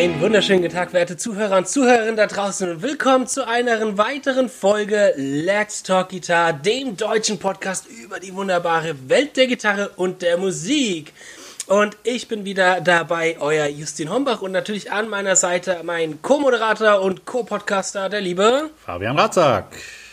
Einen wunderschönen guten Tag, werte Zuhörer und Zuhörerinnen da draußen und willkommen zu einer weiteren Folge Let's Talk Guitar, dem deutschen Podcast über die wunderbare Welt der Gitarre und der Musik. Und ich bin wieder dabei, euer Justin Hombach und natürlich an meiner Seite mein Co-Moderator und Co-Podcaster, der liebe Fabian Ratzak.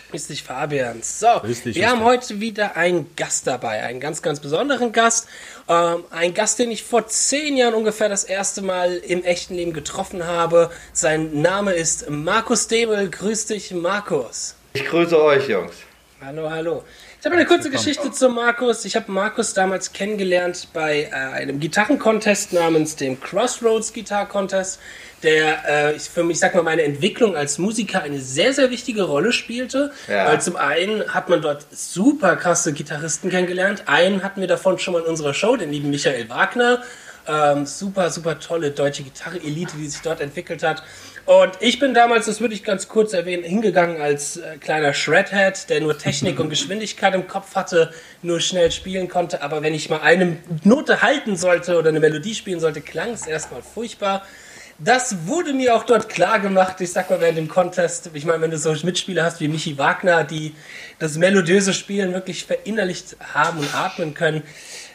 Grüß dich, Fabian. So, Grüß dich, wir haben heute wieder einen Gast dabei, einen ganz, ganz besonderen Gast. Ähm, ein Gast, den ich vor zehn Jahren ungefähr das erste Mal im echten Leben getroffen habe. Sein Name ist Markus Debel. Grüß dich, Markus. Ich grüße euch, Jungs. Hallo, hallo. Ich habe eine kurze Geschichte zu Markus. Ich habe Markus damals kennengelernt bei äh, einem Gitarrencontest namens dem Crossroads Guitar Contest, der äh, für mich, sag mal, meine Entwicklung als Musiker eine sehr, sehr wichtige Rolle spielte. Ja. Weil zum einen hat man dort super krasse Gitarristen kennengelernt. Einen hatten wir davon schon mal in unserer Show, den lieben Michael Wagner. Ähm, super, super tolle deutsche Gitarre-Elite, die sich dort entwickelt hat. Und ich bin damals, das würde ich ganz kurz erwähnen, hingegangen als äh, kleiner Shredhead, der nur Technik und Geschwindigkeit im Kopf hatte, nur schnell spielen konnte. Aber wenn ich mal eine Note halten sollte oder eine Melodie spielen sollte, klang es erstmal furchtbar. Das wurde mir auch dort klar gemacht. Ich sag mal, während dem Contest, ich meine, wenn du so Mitspieler hast wie Michi Wagner, die das melodiöse Spielen wirklich verinnerlicht haben und atmen können,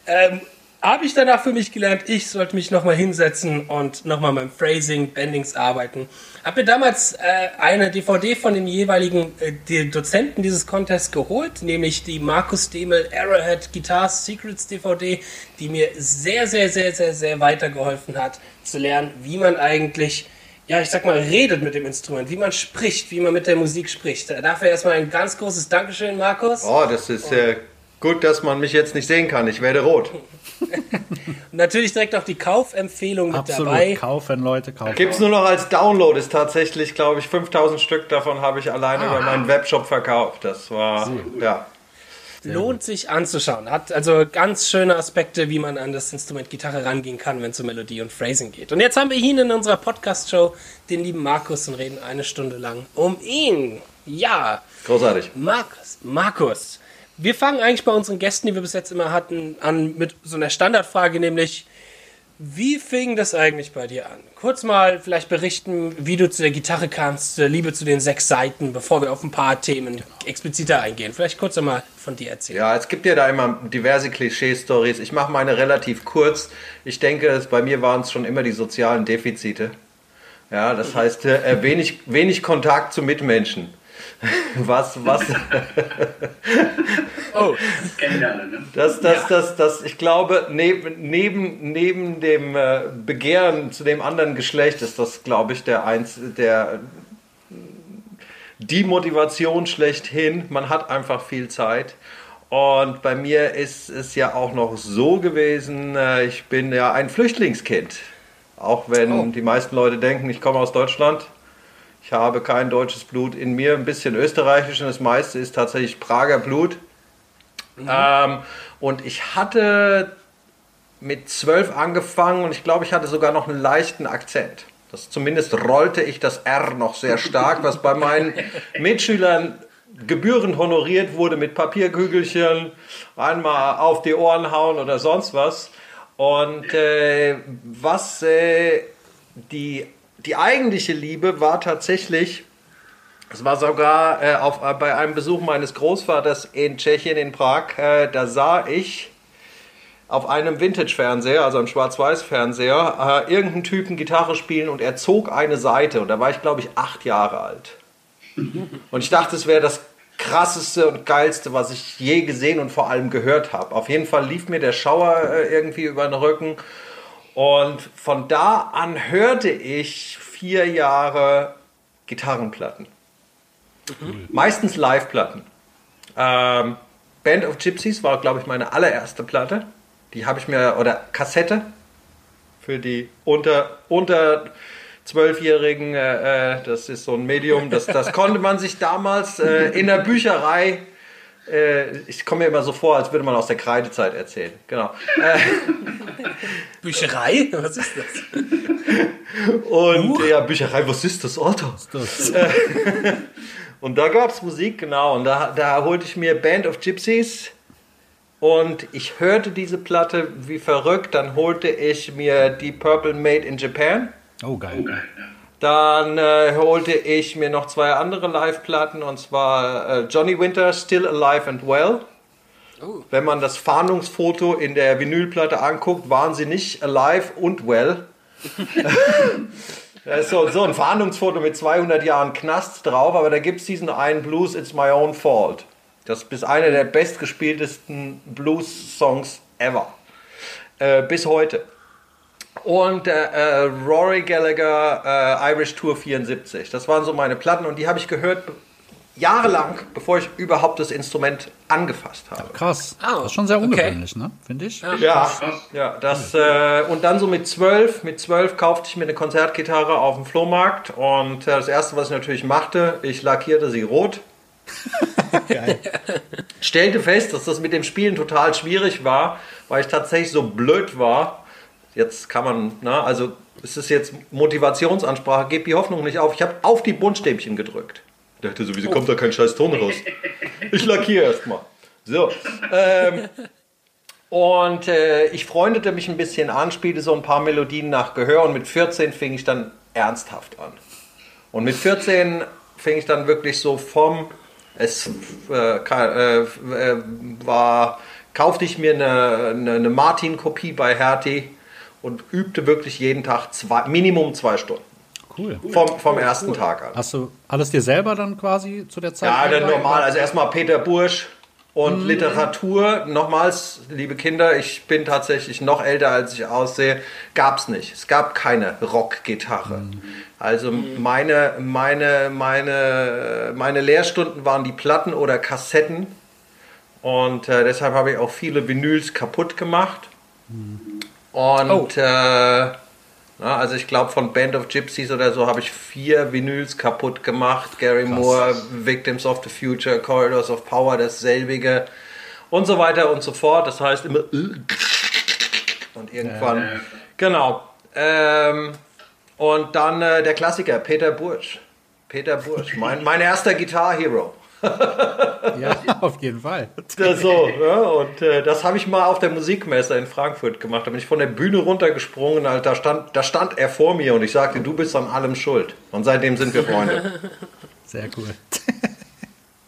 ähm, habe ich danach für mich gelernt, ich sollte mich nochmal hinsetzen und nochmal beim Phrasing, Bendings arbeiten. Habe mir damals äh, eine DVD von den jeweiligen äh, die Dozenten dieses Contests geholt, nämlich die Markus Demel Arrowhead Guitars Secrets DVD, die mir sehr, sehr, sehr, sehr, sehr weitergeholfen hat, zu lernen, wie man eigentlich ja, ich sag mal, redet mit dem Instrument, wie man spricht, wie man mit der Musik spricht. Dafür erstmal ein ganz großes Dankeschön, Markus. Oh, das ist äh, gut, dass man mich jetzt nicht sehen kann. Ich werde rot. Natürlich direkt auch die Kaufempfehlung mit Absolut. dabei. Kaufen, Leute, kaufen. Gibt's nur noch als Download. Ist tatsächlich, glaube ich, 5000 Stück davon habe ich alleine über meinen Webshop verkauft. Das war, ja. Lohnt sich anzuschauen. Hat also ganz schöne Aspekte, wie man an das Instrument Gitarre rangehen kann, wenn es um Melodie und Phrasing geht. Und jetzt haben wir ihn in unserer Podcast-Show, den lieben Markus, und reden eine Stunde lang um ihn. Ja, Großartig. Markus, Markus. Wir fangen eigentlich bei unseren Gästen, die wir bis jetzt immer hatten, an mit so einer Standardfrage, nämlich wie fing das eigentlich bei dir an? Kurz mal vielleicht berichten, wie du zu der Gitarre kamst, zur Liebe zu den sechs Seiten, bevor wir auf ein paar Themen expliziter eingehen. Vielleicht kurz einmal von dir erzählen. Ja, es gibt ja da immer diverse Klischee-Stories. Ich mache meine relativ kurz. Ich denke, bei mir waren es schon immer die sozialen Defizite. Ja, das heißt, äh, wenig, wenig Kontakt zu Mitmenschen. Was, was, Oh, Kennen wir alle, ne? Das, das, das, das, ich glaube, neben, neben, neben dem äh, Begehren zu dem anderen Geschlecht ist das, glaube ich, der eins, der die Motivation schlechthin. Man hat einfach viel Zeit. Und bei mir ist es ja auch noch so gewesen, äh, ich bin ja ein Flüchtlingskind. Auch wenn Oh. die meisten Leute denken, ich komme aus Deutschland. Ich habe kein deutsches Blut in mir, ein bisschen österreichisch und das meiste ist tatsächlich Prager Blut. Ähm, und ich hatte mit zwölf angefangen und ich glaube, ich hatte sogar noch einen leichten Akzent. Das, zumindest rollte ich das R noch sehr stark, was bei meinen Mitschülern gebührend honoriert wurde mit Papierkügelchen, einmal auf die Ohren hauen oder sonst was. Und äh, was äh, die, die eigentliche Liebe war tatsächlich es war sogar äh, auf, äh, bei einem Besuch meines Großvaters in Tschechien, in Prag. Äh, da sah ich auf einem Vintage-Fernseher, also einem Schwarz-Weiß-Fernseher, äh, irgendeinen Typen Gitarre spielen und er zog eine Seite. Und da war ich, glaube ich, acht Jahre alt. Und ich dachte, es wäre das krasseste und geilste, was ich je gesehen und vor allem gehört habe. Auf jeden Fall lief mir der Schauer äh, irgendwie über den Rücken. Und von da an hörte ich vier Jahre Gitarrenplatten. Meistens Live-Platten. Ähm, Band of Gypsies war, glaube ich, meine allererste Platte. Die habe ich mir, oder Kassette für die unter, unter 12-Jährigen, äh, äh, das ist so ein Medium, das, das konnte man sich damals äh, in der Bücherei, äh, ich komme mir immer so vor, als würde man aus der Kreidezeit erzählen. Genau. Äh, Bücherei? Was ist das? Und ja, Bücherei, was ist das, Alter? Das, Und da gab es Musik, genau. Und da, da holte ich mir Band of Gypsies. Und ich hörte diese Platte wie verrückt. Dann holte ich mir die Purple Made in Japan. Oh, geil. Dann äh, holte ich mir noch zwei andere Live-Platten und zwar äh, Johnny Winter, Still Alive and Well. Oh. Wenn man das Fahndungsfoto in der Vinylplatte anguckt, waren sie nicht alive und well. da ist so, so ein Fahndungsfoto mit 200 Jahren Knast drauf, aber da gibt es diesen einen Blues, It's My Own Fault. Das ist einer der bestgespieltesten Blues-Songs ever. Äh, bis heute. Und äh, äh, Rory Gallagher, äh, Irish Tour 74. Das waren so meine Platten und die habe ich gehört jahrelang, bevor ich überhaupt das Instrument angefasst habe. Krass. Ah, das ist schon sehr okay. ungewöhnlich, ne? Finde ich. Ja, ja, das äh, und dann so mit zwölf, mit zwölf kaufte ich mir eine Konzertgitarre auf dem Flohmarkt und äh, das erste, was ich natürlich machte, ich lackierte sie rot. Stellte fest, dass das mit dem Spielen total schwierig war, weil ich tatsächlich so blöd war. Jetzt kann man, na, also es ist jetzt Motivationsansprache, gebt die Hoffnung nicht auf. Ich habe auf die Buntstäbchen gedrückt. Ich dachte so, wieso kommt da kein scheiß Ton raus? Ich lackiere erstmal. So. Ähm, und äh, ich freundete mich ein bisschen an, spielte so ein paar Melodien nach Gehör und mit 14 fing ich dann ernsthaft an. Und mit 14 fing ich dann wirklich so vom, es äh, äh, äh, war, kaufte ich mir eine, eine, eine Martin-Kopie bei Hertie und übte wirklich jeden Tag zwei, Minimum zwei Stunden. Cool. Vom, vom ersten Tag an. Hast du alles dir selber dann quasi zu der Zeit? Ja, dann normal. Also erstmal Peter Bursch und Literatur. Nochmals, liebe Kinder, ich bin tatsächlich noch älter, als ich aussehe. Gab es nicht. Es gab keine Rockgitarre. Also meine, meine, meine, meine Lehrstunden waren die Platten oder Kassetten. Und äh, deshalb habe ich auch viele Vinyls kaputt gemacht. Und äh, na, also ich glaube von Band of Gypsies oder so habe ich vier Vinyls kaputt gemacht. Gary Moore, Victims of the Future, Corridors of Power, dasselbige und so weiter und so fort. Das heißt immer und irgendwann genau. Ähm, und dann äh, der Klassiker Peter Bursch. Peter Bursch, mein, mein erster Guitar Hero. Ja, auf jeden Fall. Das so, ja, und äh, das habe ich mal auf der Musikmesse in Frankfurt gemacht. Da bin ich von der Bühne runtergesprungen, halt, da, stand, da stand er vor mir und ich sagte, du bist an allem schuld. Und seitdem sind wir Freunde. Sehr cool.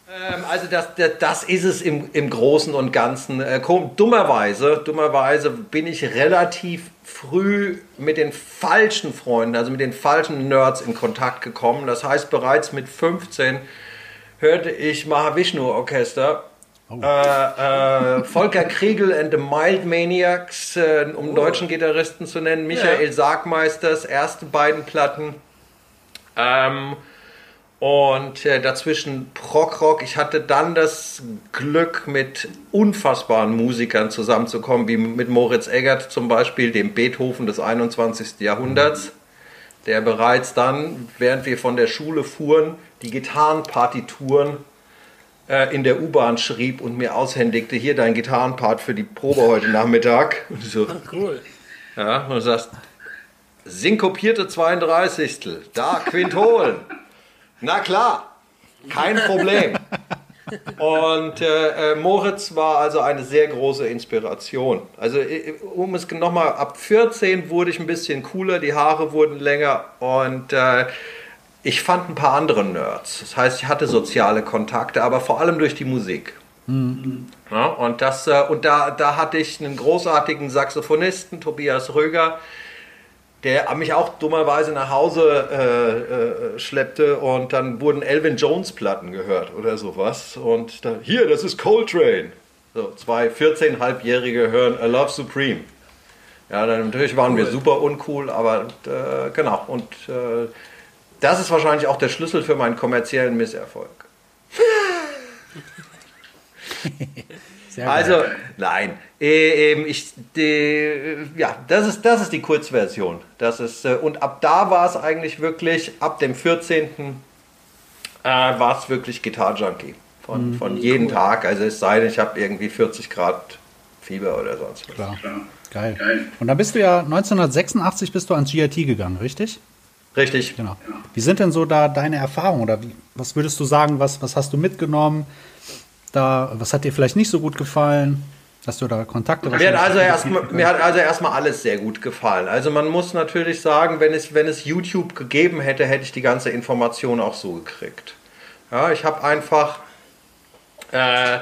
ähm, also das, das, ist es im, im Großen und Ganzen. Äh, dummerweise, dummerweise bin ich relativ früh mit den falschen Freunden, also mit den falschen Nerds in Kontakt gekommen. Das heißt, bereits mit 15 hörte ich Mahavishnu Orchester. Äh, äh, Volker Kriegel and the Mild Maniacs, äh, um einen deutschen Gitarristen zu nennen, Michael Sargmeisters erste beiden Platten. Ähm, und äh, dazwischen Prog-Rock. Ich hatte dann das Glück, mit unfassbaren Musikern zusammenzukommen, wie mit Moritz Eggert zum Beispiel, dem Beethoven des 21. Jahrhunderts, der bereits dann, während wir von der Schule fuhren, die Gitarrenpartituren äh, in der U-Bahn schrieb und mir aushändigte, hier dein Gitarrenpart für die Probe heute Nachmittag. Und so, Cool. ja, und du sagst, synkopierte 32. Da, Quintolen. Na klar, kein Problem. Und äh, äh, Moritz war also eine sehr große Inspiration. Also äh, um es nochmal, ab 14 wurde ich ein bisschen cooler, die Haare wurden länger und äh, ich fand ein paar andere Nerds. Das heißt, ich hatte soziale Kontakte, aber vor allem durch die Musik. Ja, und das, äh, und da, da hatte ich einen großartigen Saxophonisten, Tobias Röger, der mich auch dummerweise nach Hause äh, äh, schleppte und dann wurden Elvin Jones Platten gehört oder sowas. Und dann, hier, das ist Coltrane. So, zwei 14-Halbjährige hören A Love Supreme. Ja, dann natürlich waren wir super uncool, aber äh, genau. Und äh, das ist wahrscheinlich auch der Schlüssel für meinen kommerziellen Misserfolg. Also, geil. nein. Äh, ähm, ich, die, ja, das ist, das ist die Kurzversion. Das ist, äh, und ab da war es eigentlich wirklich, ab dem 14. Äh, war es wirklich Guitar Junkie. Von, von jedem Tag. Also es sei denn, ich habe irgendwie 40 Grad Fieber oder sonst was. Klar. Geil. Und dann bist du ja 1986 bist du ans GIT gegangen, richtig? Richtig. Genau. Wie sind denn so da deine Erfahrungen oder wie, was würdest du sagen, was, was hast du mitgenommen? Da, was hat dir vielleicht nicht so gut gefallen? Hast du da Kontakte? Mir hat, also erstmal, mir hat also erstmal alles sehr gut gefallen. Also man muss natürlich sagen, wenn es, wenn es YouTube gegeben hätte, hätte ich die ganze Information auch so gekriegt. Ja, ich habe einfach äh,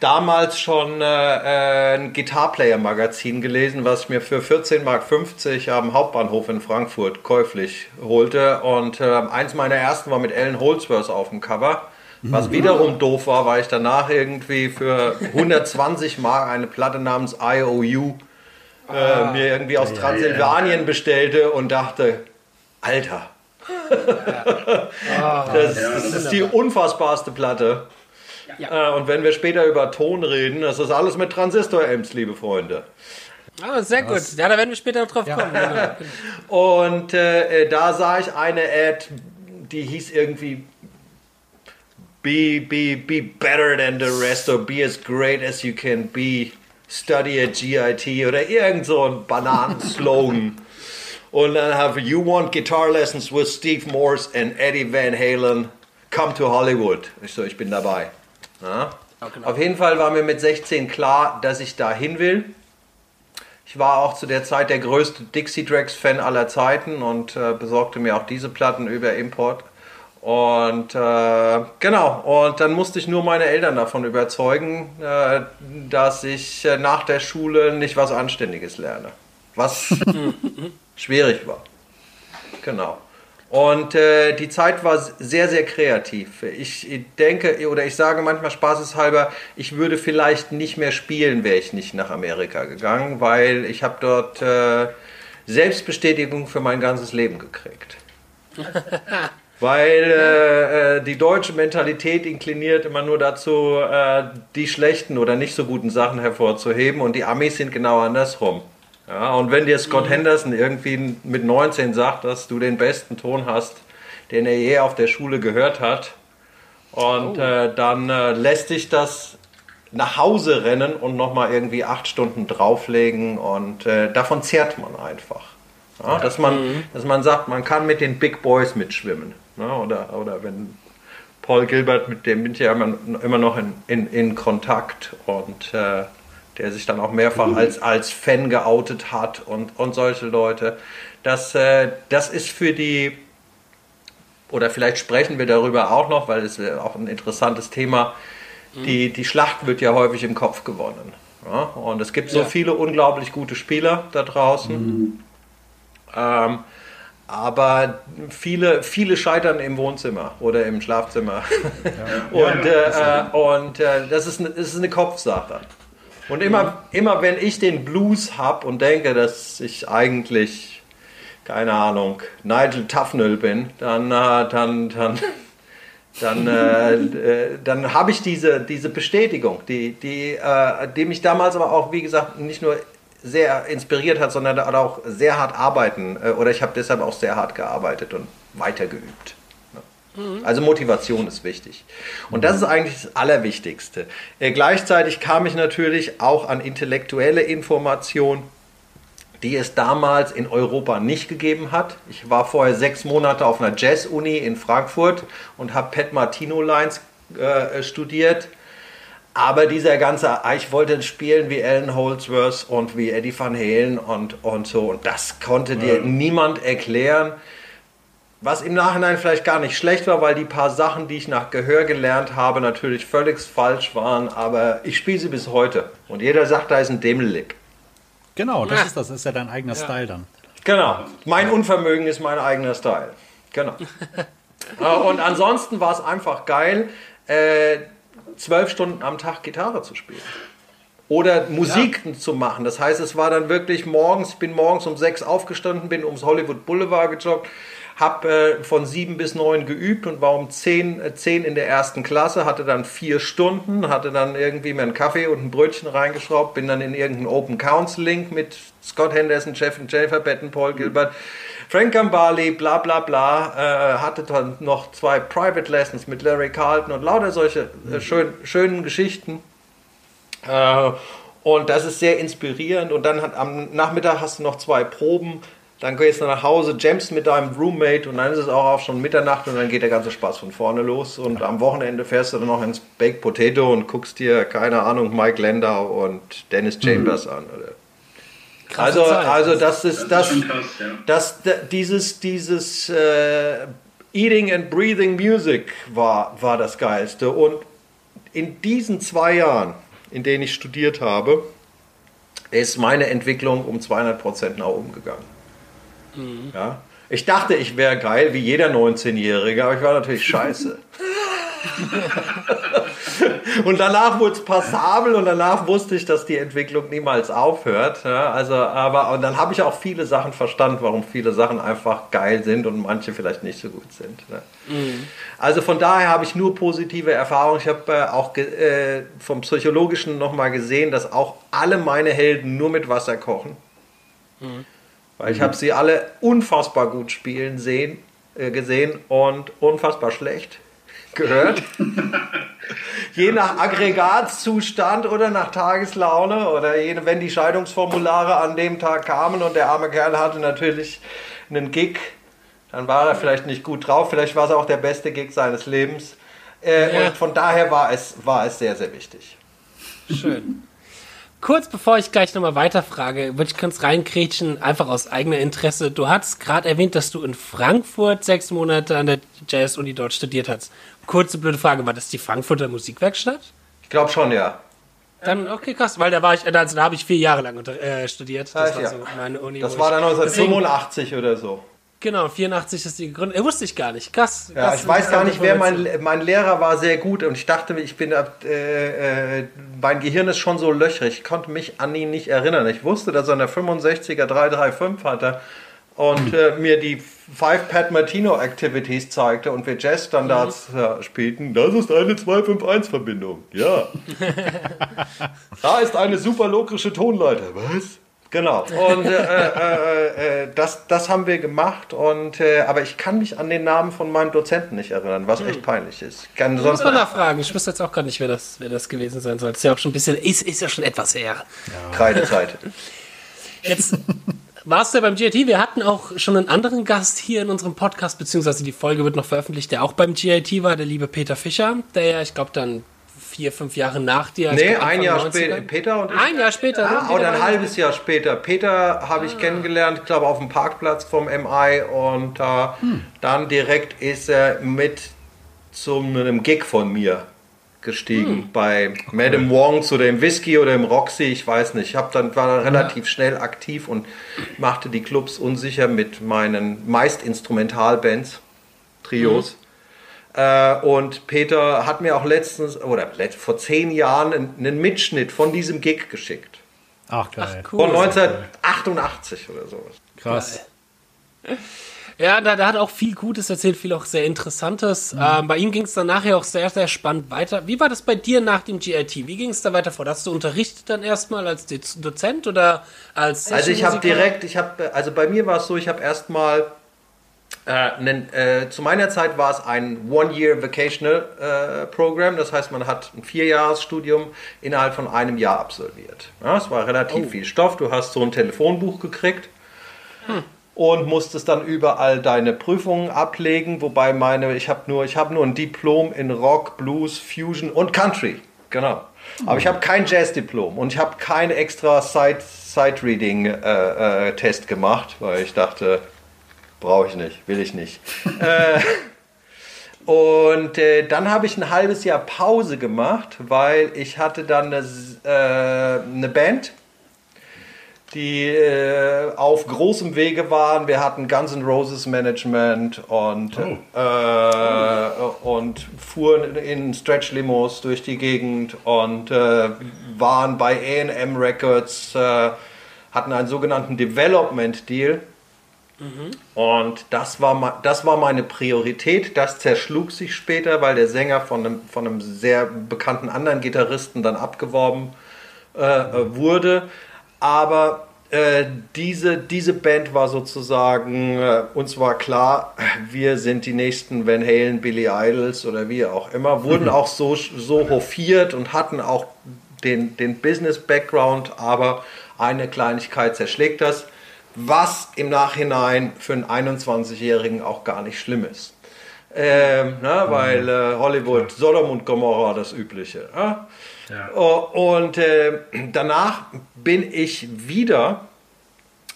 damals schon äh, äh ein Guitar-Player-Magazin gelesen, was ich mir für 14,50 Mark am Hauptbahnhof in Frankfurt käuflich holte. Und äh, eins meiner ersten war mit Ellen Holdsworth auf dem Cover. Was mhm. wiederum doof war, weil ich danach irgendwie für 120 Mark eine Platte namens IOU äh, ah, mir irgendwie aus Transsilvanien ja. bestellte und dachte, Alter, ja. oh, das, das, ist die unfassbarste Platte. Ja. Äh, und wenn wir später über Ton reden, das ist alles mit Transistor-Amps, liebe Freunde. Ah, sehr gut. Ja, da werden wir später noch drauf ja. kommen. Und äh, da sah ich eine Ad, die hieß irgendwie Be, be, be better than the rest or be as great as you can be. Study at GIT oder irgend so ein Bananenslogan. und dann have you want guitar lessons with Steve Morse and Eddie Van Halen? Come to Hollywood. Ich so, ich bin dabei. Ja? genau. Auf jeden Fall war mir mit 16 klar, dass ich da hin will. Ich war auch zu der Zeit der größte Dixie Drags Fan aller Zeiten und äh, besorgte mir auch diese Platten über Import. Und äh, genau, und dann musste ich nur meine Eltern davon überzeugen, äh, dass ich äh, nach der Schule nicht was Anständiges lerne. Was schwierig war. Genau. Und äh, die Zeit war sehr, sehr kreativ. Ich denke, oder ich sage manchmal spaßeshalber, ich würde vielleicht nicht mehr spielen, wäre ich nicht nach Amerika gegangen, weil ich habe dort äh, Selbstbestätigung für mein ganzes Leben gekriegt. weil äh, äh, die deutsche Mentalität inkliniert immer nur dazu, äh, die schlechten oder nicht so guten Sachen hervorzuheben und die Amis sind genau andersrum. Ja, und wenn dir Scott. Henderson irgendwie mit 19 sagt, dass du den besten Ton hast, den er je auf der Schule gehört hat, und oh. äh, dann äh, lässt dich das nach Hause rennen und nochmal irgendwie acht Stunden drauflegen und äh, davon zehrt man einfach. Ja, dass, man, mhm. dass man sagt, man kann mit den Big Boys mitschwimmen. Ja, oder, oder wenn Paul Gilbert, mit dem bin ich ja immer, immer noch in, in, in Kontakt und äh, der sich dann auch mehrfach mhm. als, als Fan geoutet hat und, und solche Leute. Das, äh, das ist für die, oder vielleicht sprechen wir darüber auch noch, weil es auch ein interessantes Thema, mhm. die, die Schlacht wird ja häufig im Kopf gewonnen. Ja? Und es gibt so ja. viele unglaublich gute Spieler da draußen. Mhm. Ähm, aber viele, viele scheitern im Wohnzimmer oder im Schlafzimmer. Ja. und äh, und äh, das, ist eine, das ist eine Kopfsache. Und immer, immer wenn ich den Blues habe und denke, dass ich eigentlich, keine Ahnung, Nigel Tufnell bin, dann, äh, dann, dann, dann, äh, äh, dann habe ich diese, diese Bestätigung, die, die, äh, die mich damals aber auch, wie gesagt, nicht nur sehr inspiriert hat, sondern auch sehr hart arbeiten. Äh, oder ich habe deshalb auch sehr hart gearbeitet und weitergeübt. Mhm. Also Motivation ist wichtig. Und das ist eigentlich das Allerwichtigste. Äh, gleichzeitig kam ich natürlich auch an intellektuelle Informationen, die es damals in Europa nicht gegeben hat. Ich war vorher sechs Monate auf einer Jazz-Uni in Frankfurt und habe Pat Martino Lines äh, studiert. Aber dieser ganze, ah, ich wollte spielen wie Alan Holdsworth und wie Eddie Van Halen und, und so. Und das konnte dir ja. niemand erklären. Was im Nachhinein vielleicht gar nicht schlecht war, weil die paar Sachen, die ich nach Gehör gelernt habe, natürlich völlig falsch waren, aber ich spiele sie bis heute. Und jeder sagt, da ist ein Dämelig. Genau, das ja. ist das, das ist ja dein eigener ja. Style dann. Genau, mein Unvermögen ist mein eigener Style. Genau. Äh, und ansonsten war es einfach geil, äh, zwölf Stunden am Tag Gitarre zu spielen oder Musik ja. zu machen. Das heißt, es war dann wirklich morgens, ich bin morgens um sechs aufgestanden, bin ums Hollywood Boulevard gejoggt, habe äh, von sieben bis neun geübt und war um zehn, äh, zehn in der ersten Klasse, hatte dann vier Stunden, hatte dann irgendwie mir einen Kaffee und ein Brötchen reingeschraubt, bin dann in irgendeinen Open Counseling mit Scott Henderson, Jeff und Jennifer Batten, Paul Gilbert, Frank Gambale, bla bla bla, äh, hatte dann noch zwei Private Lessons mit Larry Carlton und lauter solche äh, schön, schönen Geschichten. Äh, und das ist sehr inspirierend. Und dann hat, am Nachmittag hast du noch zwei Proben dann gehst du nach Hause, jammst mit deinem Roommate und dann ist es auch, auch schon Mitternacht und dann geht der ganze Spaß von vorne los. Und am Wochenende fährst du dann noch ins Baked Potato und guckst dir, keine Ahnung, Mike Landau und Dennis Chambers an. Oder? Krasse Also, Zeit. also das ist das, schon krass, ja. das, dieses, dieses äh, Eating and Breathing Music war, war das Geilste. Und in diesen zwei Jahren, in denen ich studiert habe, ist meine Entwicklung um 200 Prozent nach oben gegangen. Ja? Ich dachte, ich wäre geil wie jeder 19-Jährige, aber ich war natürlich scheiße. und danach wurde es passabel und danach wusste ich, dass die Entwicklung niemals aufhört. Ja, also, aber und dann habe ich auch viele Sachen verstanden, warum viele Sachen einfach geil sind und manche vielleicht nicht so gut sind. Ne? Also von daher habe ich nur positive Erfahrungen. Ich habe äh, auch äh, vom Psychologischen nochmal gesehen, dass auch alle meine Helden nur mit Wasser kochen. Weil ich habe sie alle unfassbar gut spielen sehen, äh, gesehen und unfassbar schlecht gehört. je nach Aggregatzustand oder nach Tageslaune oder je, wenn die Scheidungsformulare an dem Tag kamen und der arme Kerl hatte natürlich einen Gig, dann war er vielleicht nicht gut drauf, vielleicht war es auch der beste Gig seines Lebens. Äh, Ja. Und von daher war es, war es sehr, sehr wichtig. Schön. Kurz bevor ich gleich nochmal weiterfrage, würde ich kurz reinkrätschen, einfach aus eigener Interesse. Du hast gerade erwähnt, dass du in Frankfurt sechs Monate an der Jazz-Uni dort studiert hast. Kurze blöde Frage, war das die Frankfurter Musikwerkstatt? Ich glaube schon, ja. Dann, okay, krass, weil da war ich, also da habe ich vier Jahre lang unter, äh, studiert. Das Ah, war ja. so meine Uni. Das war dann Deswegen- 1985 oder so. Genau, 84 ist die gegründet. Äh, wusste ich gar nicht. Krass. Ja, krass ich weiß gar nicht, wer mein, mein Lehrer war sehr gut und ich dachte, ich bin, äh, äh, mein Gehirn ist schon so löchrig. Ich konnte mich an ihn nicht erinnern. Ich wusste, dass er eine 65er 335 hatte und äh, mir die Five Pat Martino Activities zeigte und wir Jazzstandards äh, spielten. Das ist eine 251-Verbindung. Ja. da ist eine super lokrische Tonleiter. Was? Genau. Und äh, äh, äh, das, das haben wir gemacht. Und, äh, aber ich kann mich an den Namen von meinem Dozenten nicht erinnern, was echt peinlich ist. Ich kann Muss sonst man nachfragen. Ich wüsste jetzt auch gar nicht, wer das, wer das gewesen sein soll. Ist ja auch schon ein bisschen, ist, ist ja schon etwas her. Kreidezeit. Jetzt warst du ja beim GIT. Wir hatten auch schon einen anderen Gast hier in unserem Podcast, beziehungsweise die Folge wird noch veröffentlicht, der auch beim GIT war, der liebe Peter Fischer, der ja, ich glaube, dann vier, fünf Jahre nach dir. Nee, glaub, ein Anfang Jahr 90er. später. Peter und ich. Ein Jahr später. ne? Ah, oder ein halbes Jahr später. Peter habe ich kennengelernt, ich glaube auf dem Parkplatz vom MI und äh, dann direkt ist er mit zu einem Gig von mir gestiegen bei Madame Wong zu dem Whisky oder im Roxy, ich weiß nicht. Ich hab dann, war dann relativ schnell aktiv und machte die Clubs unsicher mit meinen meist Instrumentalbands, Trios. Äh, und Peter hat mir auch letztens, oder vor zehn Jahren, einen, einen Mitschnitt von diesem Gig geschickt. Ach, geil. Cool. Von 1988 oder sowas. Krass. Ja, da, da hat auch viel Gutes erzählt, viel auch sehr Interessantes. Ähm, bei ihm ging es dann nachher auch sehr, sehr spannend weiter. Wie war das bei dir nach dem GIT? Wie ging es da weiter vor? Hast du unterrichtet dann erstmal als Dozent oder als Also ich habe direkt, ich habe, also bei mir war es so, ich habe erstmal, äh, äh, zu meiner Zeit war es ein One-Year Vocational äh, Program, das heißt, man hat ein Vierjahresstudium innerhalb von einem Jahr absolviert. Ja, es war relativ viel Stoff, du hast so ein Telefonbuch gekriegt. Und musstest dann überall deine Prüfungen ablegen, wobei meine, ich habe nur, ich habe nur ein Diplom in Rock, Blues, Fusion und Country. Genau. Aber ich habe kein Jazz-Diplom und ich habe kein extra Sight-Reading-Test gemacht, weil ich dachte, brauche ich nicht, will ich nicht. äh, und äh, dann habe ich ein halbes Jahr Pause gemacht, weil ich hatte dann eine, äh, eine Band, die äh, auf großem Wege waren. Wir hatten Guns N' Roses Management und, äh, und fuhren in Stretch-Limos durch die Gegend und äh, waren bei AM Records, äh, hatten einen sogenannten Development Deal. Und das war, das war meine Priorität. Das zerschlug sich später, weil der Sänger von einem, von einem sehr bekannten anderen Gitarristen dann abgeworben äh, äh, wurde. Aber äh, diese, diese Band war sozusagen, äh, uns war klar, wir sind die nächsten Van Halen, Billy Idols oder wie auch immer, wurden auch so, so hofiert und hatten auch den, den Business-Background, aber eine Kleinigkeit zerschlägt das. Was im Nachhinein für einen 21-Jährigen auch gar nicht schlimm ist. Ähm, na, weil äh, Hollywood, Sodom und Gomorra, das Übliche. Ja? Ja. Und äh, danach bin ich wieder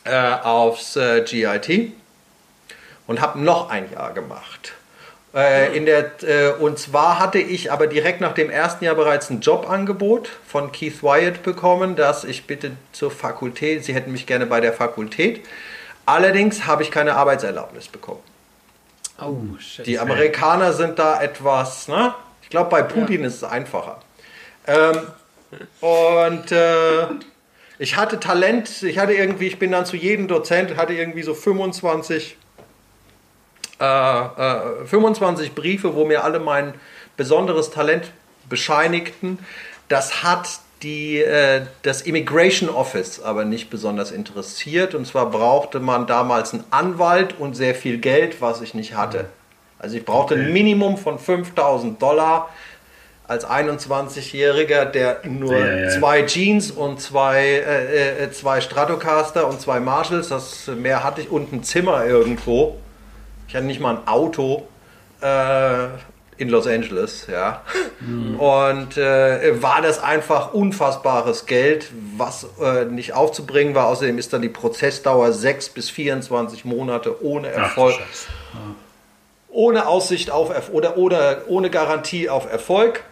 äh, aufs äh, GIT und habe noch ein Jahr gemacht. Äh, in der, äh, und zwar hatte ich aber direkt nach dem ersten Jahr bereits ein Jobangebot von Keith Wyatt bekommen, dass ich bitte zur Fakultät, sie hätten mich gerne bei der Fakultät. Allerdings habe ich keine Arbeitserlaubnis bekommen. Oh, shit. Die Amerikaner sind da etwas, ne? Ich glaube, bei Putin ist es einfacher. Ähm, und äh, ich hatte Talent, ich hatte irgendwie, ich bin dann zu jedem Dozent, hatte irgendwie so 25, äh, äh, 25 Briefe, wo mir alle mein besonderes Talent bescheinigten. Das hat die, äh, das Immigration Office aber nicht besonders interessiert. Und zwar brauchte man damals einen Anwalt und sehr viel Geld, was ich nicht hatte. Also ich brauchte ein Minimum von 5000 Dollar als 21-Jähriger, der nur Ja, ja. zwei Jeans und zwei, äh, äh, zwei Stratocaster und zwei Marshalls, das mehr hatte ich, und ein Zimmer irgendwo. Ich hatte nicht mal ein Auto äh, in Los Angeles, ja. Und äh, war das einfach unfassbares Geld, was äh, nicht aufzubringen war. Außerdem ist dann die Prozessdauer 6 bis 24 Monate ohne Erfolg ohne Aussicht auf Erf oder, oder ohne Garantie auf Erfolg.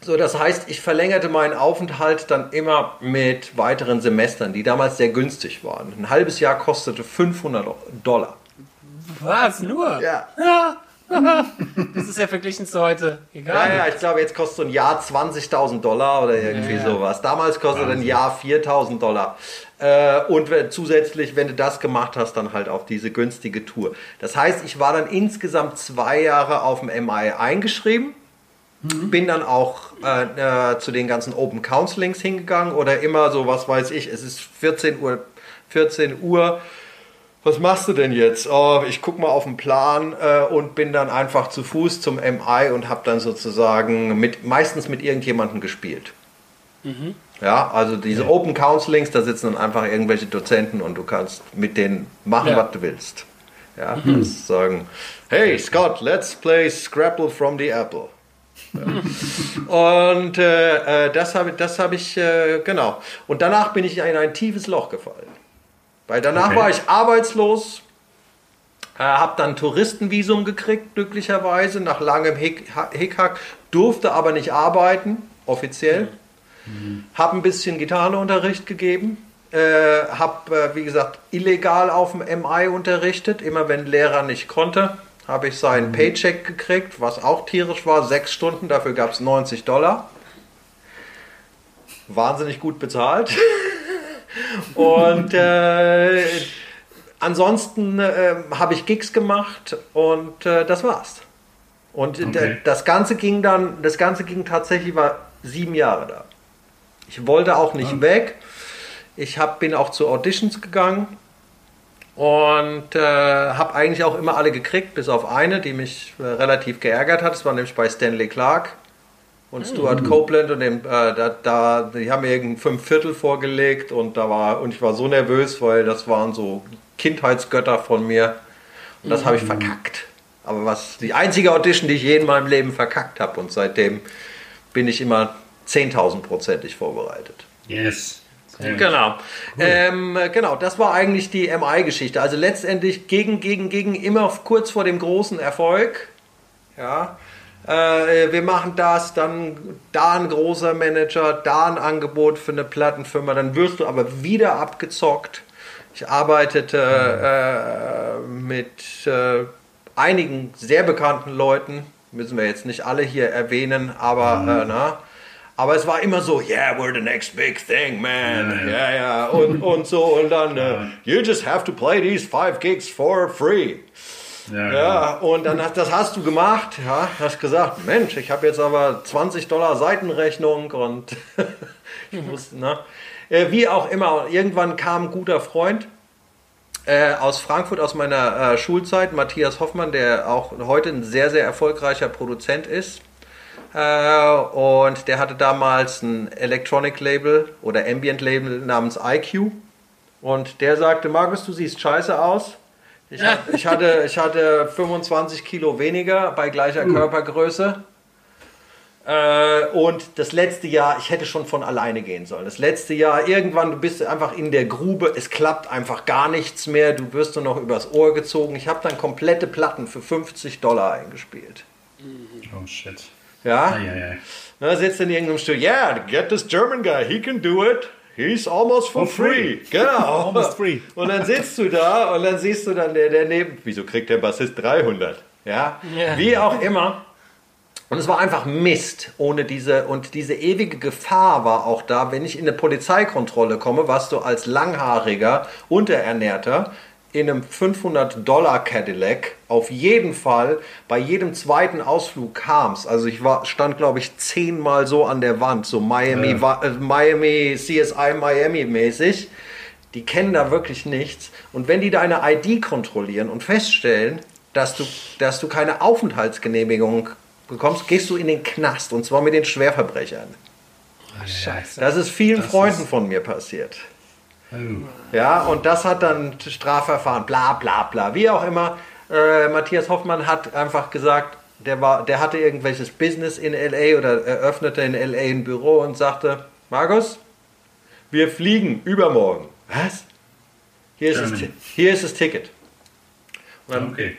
So, das heißt, ich verlängerte meinen Aufenthalt dann immer mit weiteren Semestern, die damals sehr günstig waren. Ein halbes Jahr kostete 500 Dollar. Was? Nur? Ja. Das ist ja verglichen zu heute. Egal. Ja, ja, ich glaube, jetzt kostet so ein Jahr 20.000 Dollar oder irgendwie Ja. sowas. Damals kostet ein Jahr 4.000 Dollar. Äh, und wenn, zusätzlich, wenn du das gemacht hast, dann halt auf diese günstige Tour. Das heißt, ich war dann insgesamt zwei Jahre auf dem MI eingeschrieben. Bin dann auch äh, äh, zu den ganzen Open Counselings hingegangen oder immer so, was weiß ich, es ist 14 Uhr, 14 Uhr. Was machst du denn jetzt? Oh, ich guck mal auf den Plan äh, und bin dann einfach zu Fuß zum MI und habe dann sozusagen mit, meistens mit irgendjemandem gespielt. Ja, also diese Open Counselings, da sitzen dann einfach irgendwelche Dozenten und du kannst mit denen machen, Ja. was du willst. Ja, kannst sagen, hey Scott, let's play Scrapple from the Apple. Ja. und äh, äh, das habe das hab ich, äh, genau. Und danach bin ich in ein tiefes Loch gefallen. Weil danach Okay. war ich arbeitslos, äh, habe dann Touristenvisum gekriegt, glücklicherweise, nach langem Hick, Ha- Hickhack, durfte aber nicht arbeiten, offiziell. Habe ein bisschen Gitarrenunterricht gegeben, äh, habe, äh, wie gesagt, illegal auf dem MI unterrichtet. Immer wenn ein Lehrer nicht konnte, habe ich seinen Paycheck gekriegt, was auch tierisch war. Sechs Stunden, dafür gab es 90 Dollar. Wahnsinnig gut bezahlt. Und äh, ansonsten äh, habe ich Gigs gemacht und äh, das war's. Und Okay. d- das Ganze ging dann, das Ganze ging tatsächlich, war sieben Jahre da. Ich wollte auch nicht weg. Ich hab, bin auch zu Auditions gegangen und äh, habe eigentlich auch immer alle gekriegt, bis auf eine, die mich äh, relativ geärgert hat. Das war nämlich bei Stanley Clark und Stuart Copeland und dem, äh, da, da, die haben mir irgendein fünf Viertel vorgelegt und da war und ich war so nervös, weil das waren so Kindheitsgötter von mir und das habe ich verkackt. Aber was die einzige Audition, die ich je in meinem Leben verkackt habe und seitdem bin ich immer 10.000-prozentig vorbereitet. Yes. Genau. Ähm, äh, genau, das war eigentlich die MI-Geschichte. Also letztendlich gegen, gegen, gegen, immer kurz vor dem großen Erfolg. Ja. Äh, wir machen das, dann da ein großer Manager, da ein Angebot für eine Plattenfirma, dann wirst du aber wieder abgezockt. Ich arbeitete äh, mit äh, einigen sehr bekannten Leuten, müssen wir jetzt nicht alle hier erwähnen, aber äh, na, aber es war immer so, yeah, we're the next big thing, man. Ja, ja. Und, und so. Und dann, äh, you just have to play these five gigs for free. Ja, Ja, und dann das hast du gemacht. Ja, hast gesagt, Mensch, ich habe jetzt aber 20 Dollar Seitenrechnung und ich muss, ne? Äh, Wie auch immer, irgendwann kam ein guter Freund äh, aus Frankfurt, aus meiner äh, Schulzeit, Matthias Hoffmann, der auch heute ein sehr, sehr erfolgreicher Produzent ist. Äh, und der hatte damals ein Electronic Label oder Ambient Label namens IQ. Und der sagte, Markus, du siehst scheiße aus. Ich, hab, ich, hatte, ich hatte 25 Kilo weniger bei gleicher Körpergröße. Äh, und das letzte Jahr, ich hätte schon von alleine gehen sollen. Das letzte Jahr, irgendwann, du bist einfach in der Grube, es klappt einfach gar nichts mehr, du wirst nur noch übers Ohr gezogen. Ich habe dann komplette Platten für 50 Dollar eingespielt. Oh shit. Ja, Eieiei. da sitzt in irgendeinem Studio, yeah, get this German guy, he can do it. He's almost for free. Genau. Almost free. Und dann sitzt du da und dann siehst du dann der, der neben, wieso kriegt der Bassist 300? Ja, Ja. wie auch immer. Und es war einfach Mist ohne diese, und diese ewige Gefahr war auch da, wenn ich in eine Polizeikontrolle komme, was du als langhaariger, unterernährter in einem 500 Dollar Cadillac auf jeden Fall bei jedem zweiten Ausflug kamst. Also ich war, stand glaube ich zehnmal so an der Wand, so Miami, Ja. Äh, Miami, CSI Miami mäßig. Die kennen da wirklich nichts. Und wenn die deine ID kontrollieren und feststellen, dass du, dass du keine Aufenthaltsgenehmigung bekommst, gehst du in den Knast. Und zwar mit den Schwerverbrechern. Scheiße. Das ist vielen Das Freunden ist- von mir passiert. Oh. Ja, und das hat dann Strafverfahren, bla bla bla, wie auch immer. Äh, Matthias Hoffmann hat einfach gesagt, der, war, der hatte irgendwelches Business in LA oder eröffnete in LA ein Büro und sagte, Markus, wir fliegen übermorgen. Was? Hier ist, das, Germany. Hier ist das Ticket. Und dann, Okay.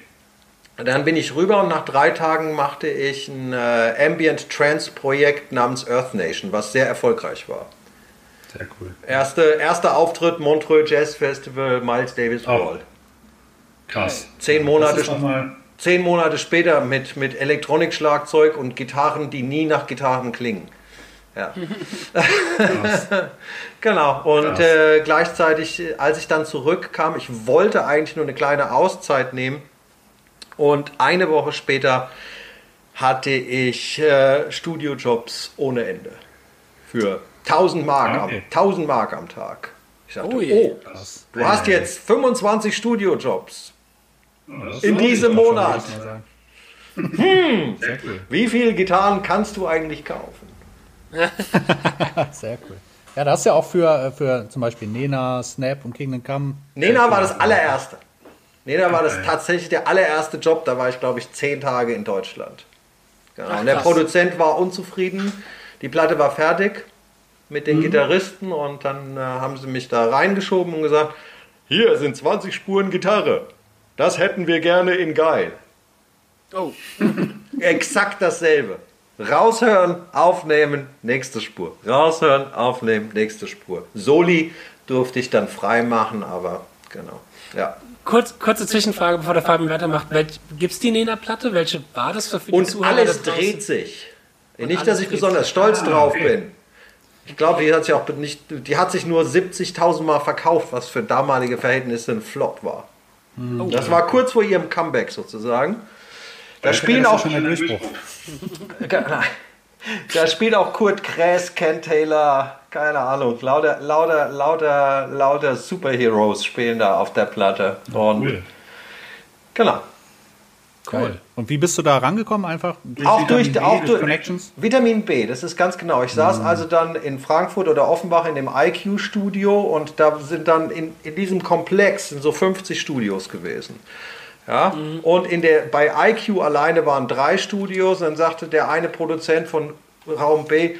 dann bin ich rüber und nach drei Tagen machte ich ein äh, Ambient Trance Projekt namens Earth Nation, was sehr erfolgreich war. Sehr cool. Erste, erster Auftritt Montreux Jazz Festival, Miles Davis Oh. Hall. Krass. Zehn Monate, zehn Monate später mit, mit Elektronikschlagzeug und Gitarren, die nie nach Gitarren klingen. Ja. krass. Genau. Und äh, gleichzeitig, äh, als ich dann zurückkam, ich wollte eigentlich nur eine kleine Auszeit nehmen. Und eine Woche später hatte ich äh, Studiojobs ohne Ende. Für 1000 Mark, Okay. am, 1000 Mark am Tag. Ich dachte, Oh oh, je. Krass. du hast jetzt 25 Studiojobs. Oh, in diesem Monat. Sehr cool. Wie viele Gitarren kannst du eigentlich kaufen? Sehr cool. Ja, das ist ja auch für, äh, für zum Beispiel Nena, Snap und Kingdom Come. Nena war das allererste. Nena war das tatsächlich der allererste Job. Da war ich, glaube ich, zehn Tage in Deutschland. Genau. Ach, und der. Produzent war unzufrieden. Die Platte war fertig mit den Gitarristen und dann äh, haben sie mich da reingeschoben und gesagt: Hier sind 20 Spuren Gitarre. Das hätten wir gerne in geil. Oh. Exakt dasselbe. Raushören, aufnehmen, nächste Spur. Raushören, aufnehmen, nächste Spur. Soli durfte ich dann frei machen, aber genau. Ja. Kurz, kurze Zwischenfrage, bevor der Fabian weitermacht. Gibt es die Nena-Platte? Welche war das für die Und Zuhörer alles dreht sich. Und nicht, dass ich besonders stolz Ah, drauf bin. Ich glaube, die hat sich auch nicht, die hat sich nur 70.000 Mal verkauft, was für damalige Verhältnisse ein Flop war. Oh. Das war kurz vor ihrem Comeback sozusagen. Da spielen auch schon ein Durchbruch. Da spielt auch Kurt Kress, Ken Taylor, keine Ahnung, lauter, lauter, lauter, lauter Superheroes spielen da auf der Platte. Und Cool. genau. Geil. Und wie bist du da rangekommen? Einfach Auch durch, Vitamin B, auch durch Connections? Vitamin B, das ist ganz genau. Ich saß also dann in Frankfurt oder Offenbach in dem IQ-Studio und da sind dann in, in diesem Komplex sind so 50 Studios gewesen. Ja? Und in der, bei IQ alleine waren drei Studios. Dann sagte der eine Produzent von Raum B,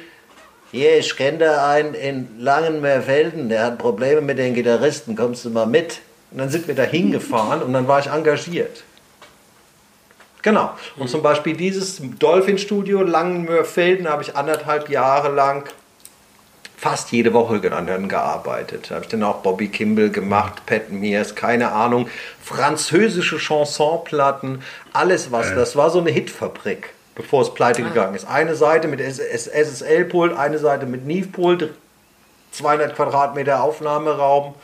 hier, ich kenne da einen in Langenmeerfelden, der hat Probleme mit den Gitarristen, kommst du mal mit? Und dann sind wir da hingefahren und dann war ich engagiert. Genau. Und zum Beispiel dieses Dolphin-Studio Langenmörfelden habe ich anderthalb Jahre lang fast jede Woche daran gearbeitet. Da habe ich dann auch Bobby Kimball gemacht, Pat Mears, keine Ahnung, französische Chansonplatten, alles was. Das war so eine Hitfabrik, bevor es pleite gegangen ist. Eine Seite mit SSL-Pult, eine Seite mit Neve-Pult, 200 Quadratmeter Aufnahmeraum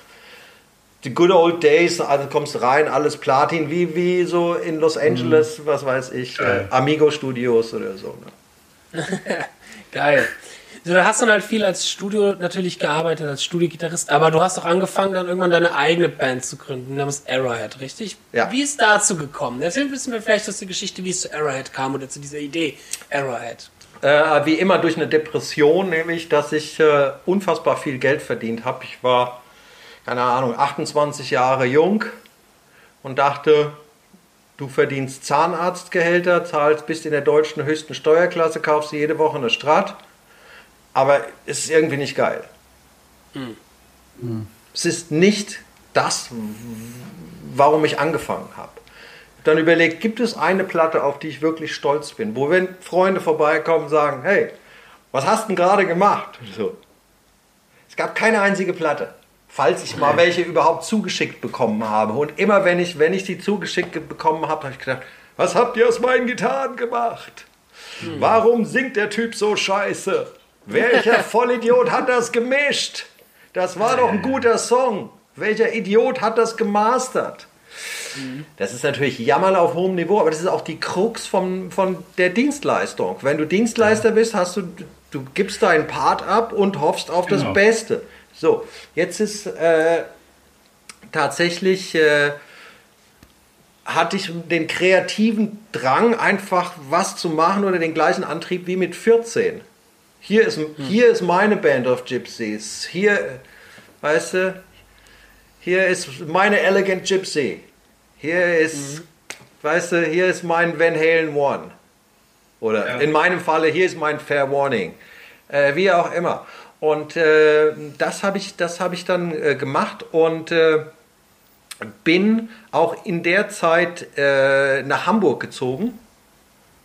die good old days, also kommst rein, alles Platin, wie, wie so in Los Angeles, was weiß ich, äh. Amigo Studios oder so. Ne? Geil. So, da hast du dann halt viel als Studio natürlich gearbeitet, als Studiogitarrist, aber du hast auch angefangen, dann irgendwann deine eigene Band zu gründen, namens Arrowhead, richtig? Ja. Wie ist dazu gekommen? Erzähl wissen wir vielleicht aus der Geschichte, wie es zu Arrowhead kam oder zu dieser Idee Arrowhead. Äh, wie immer durch eine Depression, nämlich, dass ich äh, unfassbar viel Geld verdient habe. Ich war keine Ahnung, 28 Jahre jung und dachte, du verdienst Zahnarztgehälter, zahlst, bist in der deutschen höchsten Steuerklasse, kaufst dir jede Woche eine Strat, aber es ist irgendwie nicht geil. Es ist nicht das, warum ich angefangen habe. Dann überlegt, gibt es eine Platte, auf die ich wirklich stolz bin, wo wenn Freunde vorbeikommen und sagen, hey, was hast du denn gerade gemacht? So. Es gab keine einzige Platte, falls ich mal welche überhaupt zugeschickt bekommen habe. Und immer wenn ich, wenn ich die zugeschickt ge- bekommen habe, habe ich gedacht, was habt ihr aus meinen Gitarren gemacht? Warum singt der Typ so scheiße? Welcher Vollidiot hat das gemischt? Das war doch ein guter Song. Welcher Idiot hat das gemastert? Das ist natürlich Jammern auf hohem Niveau, aber das ist auch die Krux vom, von der Dienstleistung. Wenn du Dienstleister bist, hast du, du gibst deinen Part ab und hoffst auf das Genau. Beste. So, jetzt ist äh, tatsächlich, äh, hatte ich den kreativen Drang, einfach was zu machen oder den gleichen Antrieb wie mit 14. Hier ist, hier ist meine Band of Gypsies. Hier, weißt du, hier ist meine Elegant Gypsy. Hier ist, weißt du, hier ist mein Van Halen One. Oder Ja. in meinem Falle, hier ist mein Fair Warning. Äh, wie auch immer. Und äh, das habe ich, das hab ich dann äh, gemacht und äh, bin auch in der Zeit äh, nach Hamburg gezogen.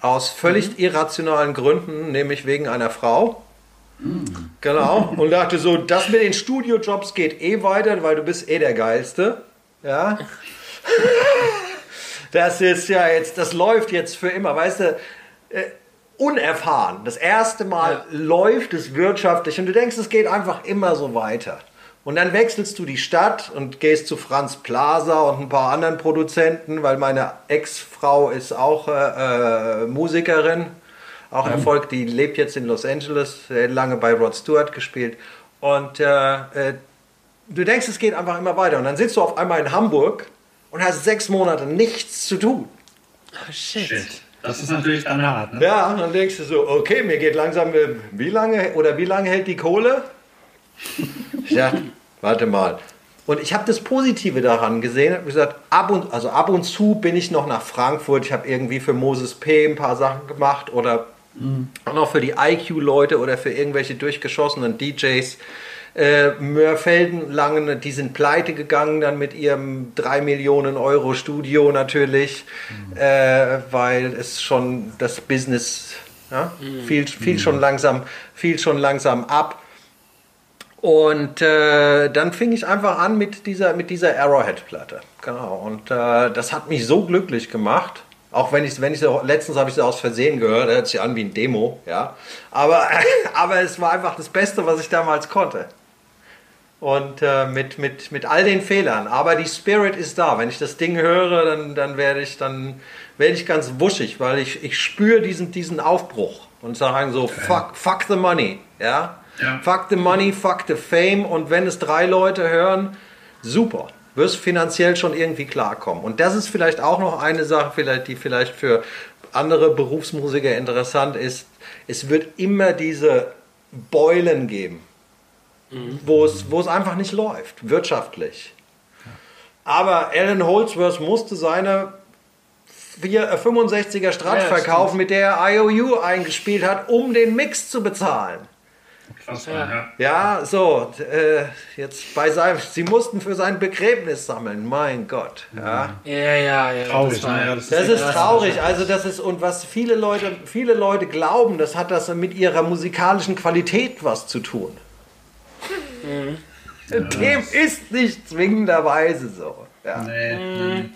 Aus völlig irrationalen Gründen, nämlich wegen einer Frau. Genau. Und dachte so, das mit den Studiojobs geht eh weiter, weil du bist eh der Geilste. Ja. Das ist ja jetzt, das läuft jetzt für immer, weißt du, äh, unerfahren. Das erste Mal läuft es wirtschaftlich und du denkst, es geht einfach immer so weiter. Und dann wechselst du die Stadt und gehst zu Franz Plaza und ein paar anderen Produzenten, weil meine Ex-Frau ist auch äh, äh, Musikerin, auch Erfolg, die lebt jetzt in Los Angeles, äh, lange bei Rod Stewart gespielt. Und äh, äh, du denkst, es geht einfach immer weiter. Und dann sitzt du auf einmal in Hamburg und hast sechs Monate nichts zu tun. Oh, shit. Shit. Das ist natürlich dann hart, ne? Ja, und dann denkst du so, okay, mir geht langsam, äh, wie lange oder wie lange hält die Kohle? Ja, warte mal. Und ich habe das Positive daran gesehen, habe gesagt, ab und, also ab und zu bin ich noch nach Frankfurt, ich habe irgendwie für Moses P. ein paar Sachen gemacht oder auch noch für die IQ-Leute oder für irgendwelche durchgeschossenen DJs. Äh, Mörfelden, Langen, die sind pleite gegangen dann mit ihrem 3 Millionen Euro Studio natürlich, äh, weil es schon das Business ja, fiel, fiel, schon langsam, fiel schon langsam ab. Und äh, dann fing ich einfach an mit dieser, mit dieser Arrowhead-Platte. Genau. Und äh, das hat mich so glücklich gemacht. Auch wenn ich, wenn ich letztens habe ich sie aus Versehen gehört, hört sich an wie ein Demo, ja. Aber, aber es war einfach das Beste, was ich damals konnte. Und äh, mit, mit, mit all den Fehlern. Aber die Spirit ist da. Wenn ich das Ding höre, dann, dann werde ich dann werde ich ganz wuschig, weil ich, ich spüre diesen, diesen Aufbruch und sagen so, fuck, fuck the money. Ja? Ja. Fuck the money, fuck the fame. Und wenn es drei Leute hören, super. Wirst finanziell schon irgendwie klarkommen. Und das ist vielleicht auch noch eine Sache, vielleicht, die vielleicht für andere Berufsmusiker interessant ist. Es wird immer diese Beulen geben wo es, wo es einfach nicht läuft, wirtschaftlich. Aber Alan Holdsworth musste seine vier- äh, 65er Strat Ja, verkaufen, mit der er IOU eingespielt hat, um den Mix zu bezahlen. Krass, Ja. ja. So, äh, jetzt bei seinem, sie mussten für sein Begräbnis sammeln, mein Gott. Ja. Ja, ja, ja. Traurig, das war- ne? Ja, das ist Das ist traurig. Also das ist und was viele Leute, viele Leute glauben, das hat das mit ihrer musikalischen Qualität was zu tun. Dem ist nicht zwingenderweise so. Ja. Nee.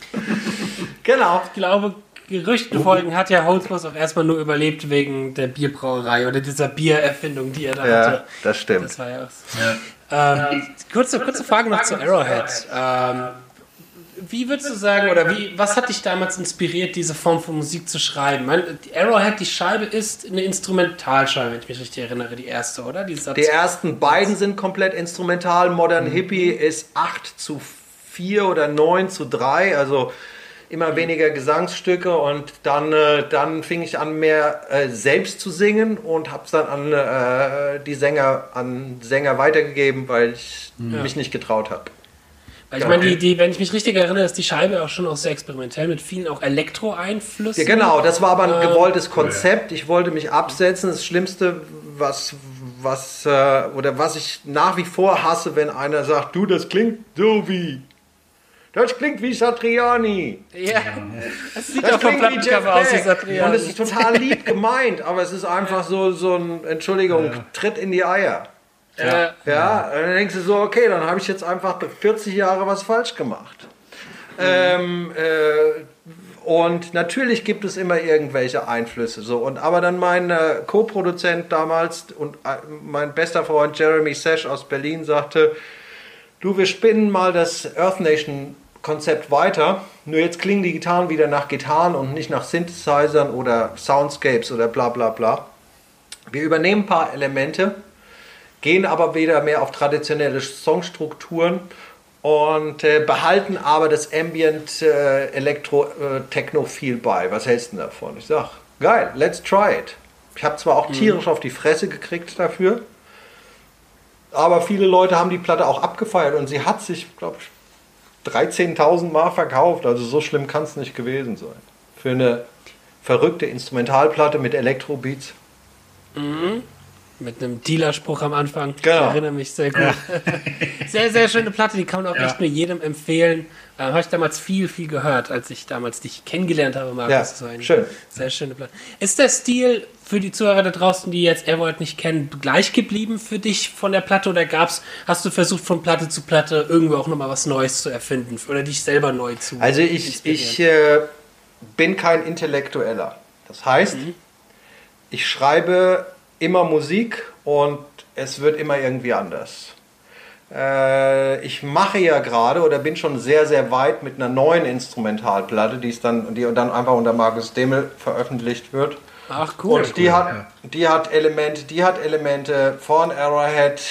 Genau. Ich glaube, Gerüchten folgen hat ja Holzboss auch erstmal nur überlebt wegen der Bierbrauerei oder dieser Biererfindung, die er da Ja, hatte. das stimmt. Das war ja auch. Ja. Ähm, kurze, kurze Frage noch zu Arrowhead. Ähm, wie würdest du sagen, oder wie, was hat dich damals inspiriert, diese Form von Musik zu schreiben? Mein, die Arrowhead, die Scheibe ist eine Instrumentalscheibe, wenn ich mich richtig erinnere, die erste, oder? Die Die ersten beiden sind komplett instrumental. Modern Hippie ist 8 zu 4 oder 9 zu 3, also immer weniger Gesangsstücke und dann, äh, dann fing ich an mehr äh, selbst zu singen und habe es dann an äh, die Sänger an Sänger weitergegeben, weil ich mich nicht getraut habe. Weil ich meine, die, die, wenn ich mich richtig erinnere, ist die Scheibe auch schon auch sehr experimentell mit vielen auch Elektro-Einflüssen. Ja, genau, das war aber ein gewolltes Konzept. Ich wollte mich absetzen. Das Schlimmste, was, was, äh, oder was ich nach wie vor hasse, wenn einer sagt, du, das klingt so wie. Das klingt wie Satriani. Ja, das sieht Das auch vom klingt wie Jeff Plattencover aus wie Beck. Satriani. Und es ist total lieb gemeint, aber es ist einfach so, so ein, Entschuldigung, Tritt in die Eier. Ja. Ja, und dann denkst du so, okay, dann habe ich jetzt einfach 40 Jahre was falsch gemacht. Ähm, äh, und natürlich gibt es immer irgendwelche Einflüsse. So. Und, aber dann mein äh, Co-Produzent damals und äh, mein bester Freund Jeremy Sesh aus Berlin sagte, du, wir spinnen mal das Earth Nation Konzept weiter. Nur jetzt klingen die Gitarren wieder nach Gitarren und nicht nach Synthesizern oder Soundscapes oder bla bla bla. Wir übernehmen ein paar Elemente, gehen aber wieder mehr auf traditionelle Songstrukturen und äh, behalten aber das Ambient äh, Elektro äh, Techno viel bei. Was hältst du davon? Ich sag, geil, let's try it. Ich habe zwar auch tierisch auf die Fresse gekriegt dafür, aber viele Leute haben die Platte auch abgefeiert und sie hat sich, glaube ich, 13.000 Mal verkauft. Also so schlimm kann es nicht gewesen sein. Für eine verrückte Instrumentalplatte mit Elektrobeats. Mit einem Dealerspruch am Anfang. Genau. Ich erinnere mich sehr gut. sehr, sehr schöne Platte, die kann man auch Ja. echt nur jedem empfehlen. Ähm, habe ich damals viel, viel gehört, als ich damals dich kennengelernt habe, Markus. Ja, war eine schön. Sehr schöne Platte. Ist der Stil für die Zuhörer da draußen, die jetzt Evoid nicht kennen, gleich geblieben für dich von der Platte oder gab's, hast du versucht von Platte zu Platte irgendwo auch nochmal was Neues zu erfinden oder dich selber neu zu Also ich, ich äh, bin kein Intellektueller. Das heißt, ich schreibe immer Musik und es wird immer irgendwie anders. Äh, ich mache ja gerade oder bin schon sehr, sehr weit mit einer neuen Instrumentalplatte, die, ist dann, die dann einfach unter Markus Demel veröffentlicht wird. Ach cool. Und die hat, die hat Elemente, die hat Elemente von Arrowhead,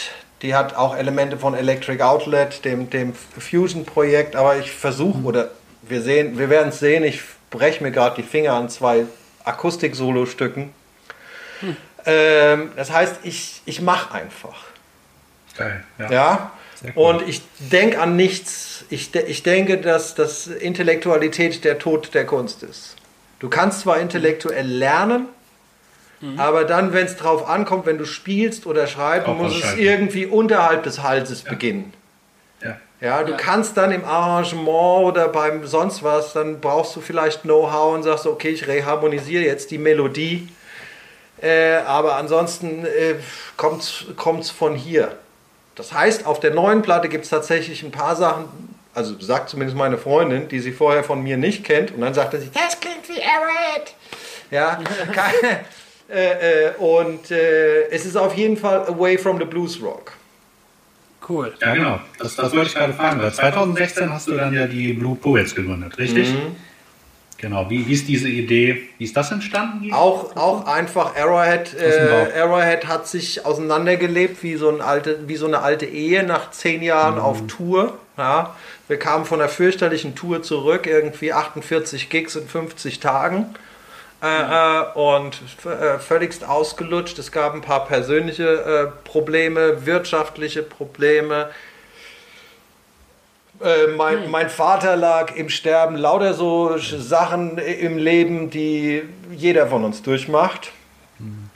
die hat auch Elemente von Electric Outlet, dem, dem Fusion-Projekt, aber ich versuche, oder wir sehen, wir werden es sehen, ich breche mir gerade die Finger an zwei Akustik-Solo-Stücken. Ähm, das heißt, ich, ich mache einfach. Geil. Ja. Ja. Cool. Und ich denke an nichts. Ich, de ich denke, dass, dass Intellektualität der Tod der Kunst ist. Du kannst zwar intellektuell lernen, aber dann, wenn es drauf ankommt, wenn du spielst oder schreibst, Auch muss es irgendwie unterhalb des Halses beginnen. Ja. Ja, du Ja. kannst dann im Arrangement oder beim sonst was, dann brauchst du vielleicht Know-how und sagst, okay, ich reharmonisiere jetzt die Melodie. Äh, aber ansonsten äh, kommt es von hier. Das heißt, auf der neuen Platte gibt es tatsächlich ein paar Sachen, also sagt zumindest meine Freundin, die sie vorher von mir nicht kennt, und dann sagte sie, das klingt wie Arrowhead. Ja, keine, äh, äh, und äh, es ist auf jeden Fall away from the blues rock. Cool. Ja, genau. Das, das wollte ich gerade fragen. Weil 2016 hast du dann ja die Blue Poets gegründet, richtig? Mhm. Genau. Wie, wie ist diese Idee, wie ist das entstanden? Auch, auch einfach Arrowhead, äh. Arrowhead hat sich auseinandergelebt wie so, ein alte, wie so eine alte Ehe nach zehn Jahren auf Tour. Ja. Wir kamen von einer fürchterlichen Tour zurück, irgendwie 48 Gigs in 50 Tagen. Äh, äh, und äh, völligst ausgelutscht. Es gab ein paar persönliche äh, Probleme, wirtschaftliche Probleme. Äh, mein, mein Vater lag im Sterben, lauter so Sachen im Leben, die jeder von uns durchmacht.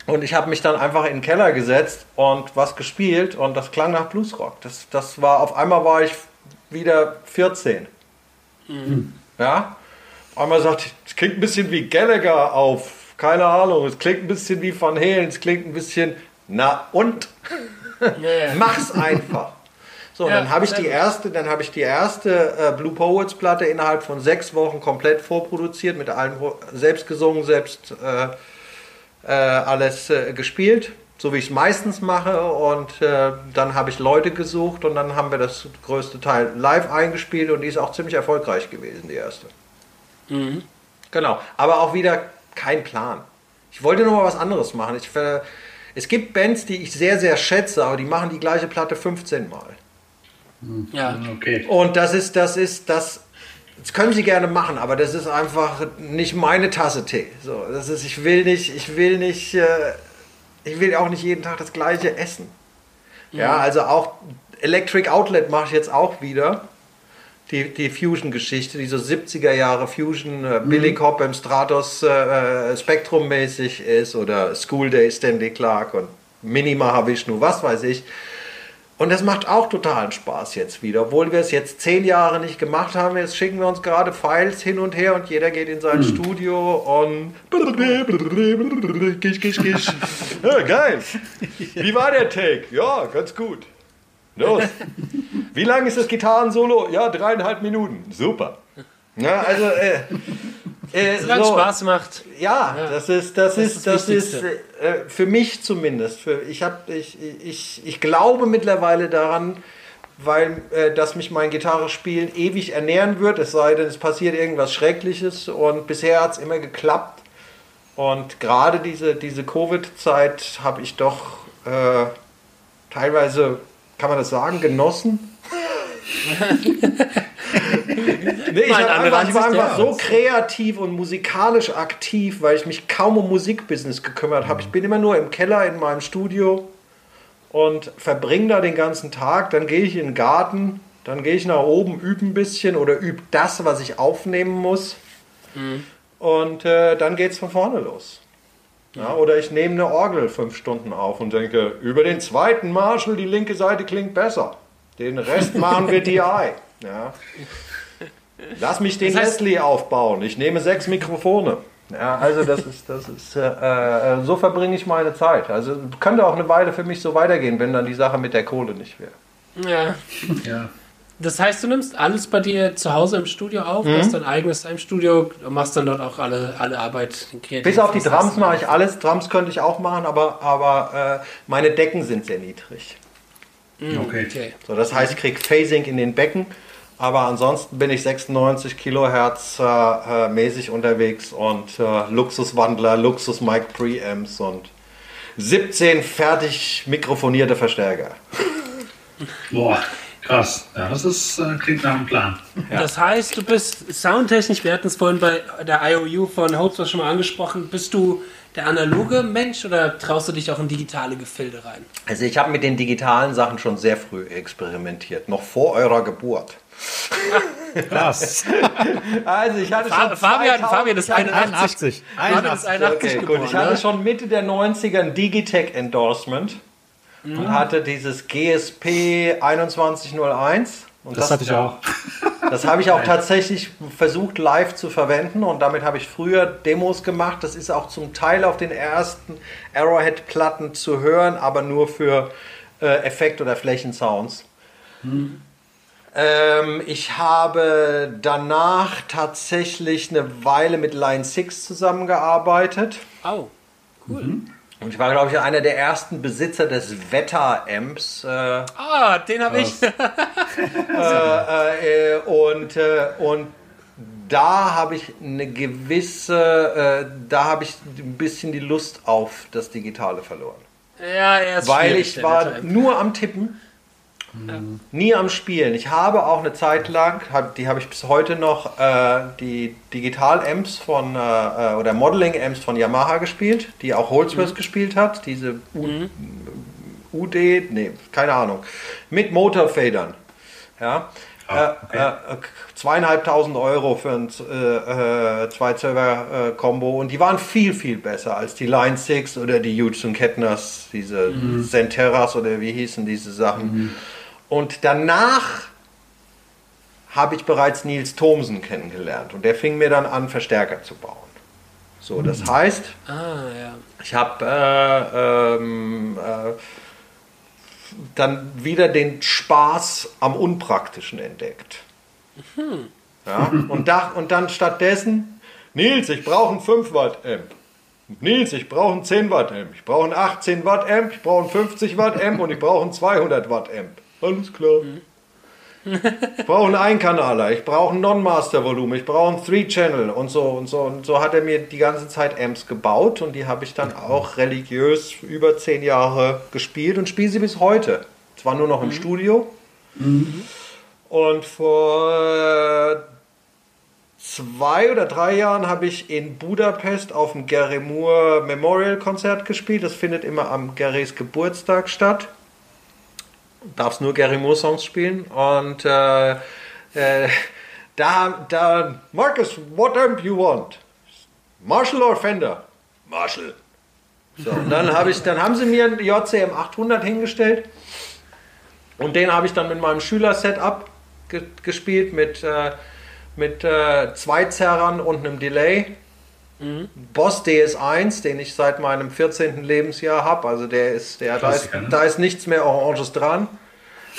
Und ich habe mich dann einfach in den Keller gesetzt und was gespielt und das klang nach Bluesrock. Das, das war, auf einmal war ich wieder 14. Ja? Auf einmal sagt, es klingt ein bisschen wie Gallagher auf, keine Ahnung, es klingt ein bisschen wie Van Halen, es klingt ein bisschen, na und? Ja. Mach's einfach. So, Ja, dann habe ich die erste, dann habe ich die erste äh, Blue Poets Platte innerhalb von sechs Wochen komplett vorproduziert, mit allem selbst gesungen, selbst äh, äh, alles äh, gespielt, so wie ich es meistens mache. Und äh, dann habe ich Leute gesucht und dann haben wir das größte Teil live eingespielt und die ist auch ziemlich erfolgreich gewesen, die erste. Genau, aber auch wieder kein Plan. Ich wollte noch mal was anderes machen. Ich, ver- es gibt Bands, die ich sehr, sehr schätze, aber die machen die gleiche Platte 15 Mal. Ja. Okay. Und das ist, das ist, das, das können sie gerne machen, aber das ist einfach nicht meine Tasse Tee. So, das ist, ich will nicht, ich will nicht, äh, ich will auch nicht jeden Tag das gleiche essen. Ja, also auch Electric Outlet mache ich jetzt auch wieder. die, die Fusion-Geschichte, die so 70er Jahre Fusion, äh, Billy Cobham, Stratos, äh, Spektrum-mäßig ist oder School Day, Stanley Clark und Mini Mahavishnu, was weiß ich. Und das macht auch totalen Spaß jetzt wieder, obwohl wir es jetzt zehn Jahre nicht gemacht haben. Jetzt schicken wir uns gerade Files hin und her und jeder geht in sein Studio und gisch, gisch, gisch. Ja, geil. Wie war der Take? Ja, ganz gut. Los. Wie lang ist das Gitarrensolo? Ja, dreieinhalb Minuten. Super. Ja, also, äh, äh, Solange es Spaß macht. ja, das ist das, Das ist das das ist äh, für mich zumindest. Für, ich habe ich, ich, ich glaube mittlerweile daran, weil äh, dass mich mein Gitarrespielen ewig ernähren wird. Es sei denn, es passiert irgendwas Schreckliches und bisher hat es immer geklappt. Und gerade diese diese Covid-Zeit habe ich doch äh, teilweise, kann man das sagen, genossen. Nee, ich, eine einfach, ich war einfach so kreativ und musikalisch aktiv, weil ich mich kaum um Musikbusiness gekümmert habe. Ich bin immer nur im Keller in meinem Studio und verbringe da den ganzen Tag. Dann gehe ich in den Garten, dann gehe ich nach oben, übe ein bisschen oder übe das, was ich aufnehmen muss. Und äh, dann geht es von vorne los. Ja, oder ich nehme eine Orgel fünf Stunden auf und denke, über den zweiten Marshall, die linke Seite klingt besser. Den Rest machen wir DI. Ja. Lass mich den Das heißt- Leslie aufbauen. Ich nehme sechs Mikrofone. Ja, also das ist, das ist, äh, äh, so verbringe ich meine Zeit. Also könnte auch eine Weile für mich so weitergehen, wenn dann die Sache mit der Kohle nicht wäre. Ja. Ja. Das heißt, du nimmst alles bei dir zu Hause im Studio auf, Mhm. du hast dein eigenes Heimstudio und machst dann dort auch alle, alle Arbeit. Bis auf die. Drums mache ich alles. Drums könnte ich auch machen, aber, aber äh, meine Decken sind sehr niedrig. Okay. Okay. So, das heißt, ich kriege Phasing in den Becken, aber ansonsten bin ich 96 Kilohertz äh, äh, mäßig unterwegs und äh, Luxuswandler, Luxus Mic Preamps und 17 fertig mikrofonierte Verstärker. Boah, krass. Ja, das ist, äh, klingt nach einem Plan. Das heißt, du bist soundtechnisch, wir hatten es vorhin bei der IOU von Hopes schon mal angesprochen, bist du der analoge Mensch oder traust du dich auch in digitale Gefilde rein? Also ich habe mit den digitalen Sachen schon sehr früh experimentiert, noch vor eurer Geburt. Krass. Also ich hatte Fa- Fabian, Fabian ist 81. 81. Fabian ist 81 Okay, geboren. gut. Ich hatte ne? schon Mitte der 90er ein Digitech Endorsement und hatte dieses GSP 2101. Und Das hatte ich auch. Das habe ich auch tatsächlich versucht live zu verwenden und damit habe ich früher Demos gemacht. Das ist auch zum Teil auf den ersten Arrowhead-Platten zu hören, aber nur für äh, Effekt- oder Flächensounds. Ähm, ich habe danach tatsächlich eine Weile mit Line 6 zusammengearbeitet. Oh, cool. Und ich war, glaube ich, einer der ersten Besitzer des Wetter-Amps. Äh, Ah, den habe ich. äh, äh, und, äh, und da habe ich eine gewisse, äh, da habe ich ein bisschen die Lust auf das Digitale verloren. ja, er ist Weil ich war nur am Tippen, nie am Spielen. Ich habe auch eine Zeit lang, hab, die habe ich bis heute noch, äh, die Digital-Amps von, äh, äh, oder Modeling-Amps von Yamaha gespielt, die auch Holdsworth gespielt hat, diese U UD, nee, keine Ahnung, mit Motorfedern. Ja. Ah, Äh, äh, zweieinhalbtausend Euro für ein äh, äh, Zwei-Server-Kombo und die waren viel, viel besser als die Line 6 oder die Hughes Kettners, diese Centeras oder wie hießen diese Sachen. Und danach habe ich bereits Nils Thomsen kennengelernt und der fing mir dann an, Verstärker zu bauen. So, das heißt, Ah, ja. ich habe äh, ähm, äh, dann wieder den Spaß am Unpraktischen entdeckt. Ja, und, da, und dann stattdessen, Nils, ich brauche einen 5 Watt Amp. Nils, ich brauche einen 10 Watt Amp. Ich brauche einen 18 Watt Amp, ich brauche einen 50 Watt Amp und ich brauche einen 200 Watt Amp. Alles klar. Ich brauche einen Einkanaler, ich brauche ein Non-Master-Volumen, ich brauche einen Three-Channel und so und so. Und so hat er mir die ganze Zeit Amps gebaut und die habe ich dann auch religiös über zehn Jahre gespielt und spiele sie bis heute. Zwar nur noch im Studio. Und vor zwei oder drei Jahren habe ich in Budapest auf dem Gary Moore Memorial Konzert gespielt. Das findet immer am Garys Geburtstag statt darfst nur Gary Moore Songs spielen und äh, Äh, da, da, Marcus, what amp you want? Marshall or Fender? Marshall. So, und dann, hab ich, dann haben sie mir einen JCM 800 hingestellt und den habe ich dann mit meinem Schüler-Setup ge gespielt mit, äh, mit äh, zwei Zerrern und einem Delay. Boss DS1, den ich seit meinem 14. Lebensjahr habe, also der ist, der, da, ist, ne? da ist nichts mehr Oranges dran.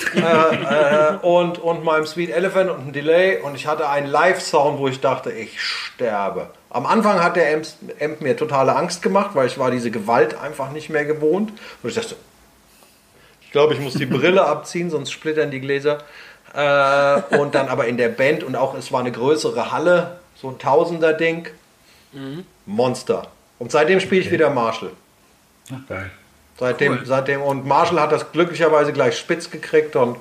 äh, äh, und, und meinem Sweet Elephant und ein Delay und ich hatte einen Live-Sound, wo ich dachte, ich sterbe. Am Anfang hat der Amp, Amp mir totale Angst gemacht, weil ich war diese Gewalt einfach nicht mehr gewohnt. Und ich dachte, ich glaube, ich muss die Brille abziehen, sonst splittern die Gläser. Äh, und dann aber in der Band und auch es war eine größere Halle, so ein Tausender-Ding. Monster. Und seitdem spiele ich wieder Marshall. Ach, geil. Seitdem, Cool. seitdem, und Marshall hat das glücklicherweise gleich spitz gekriegt und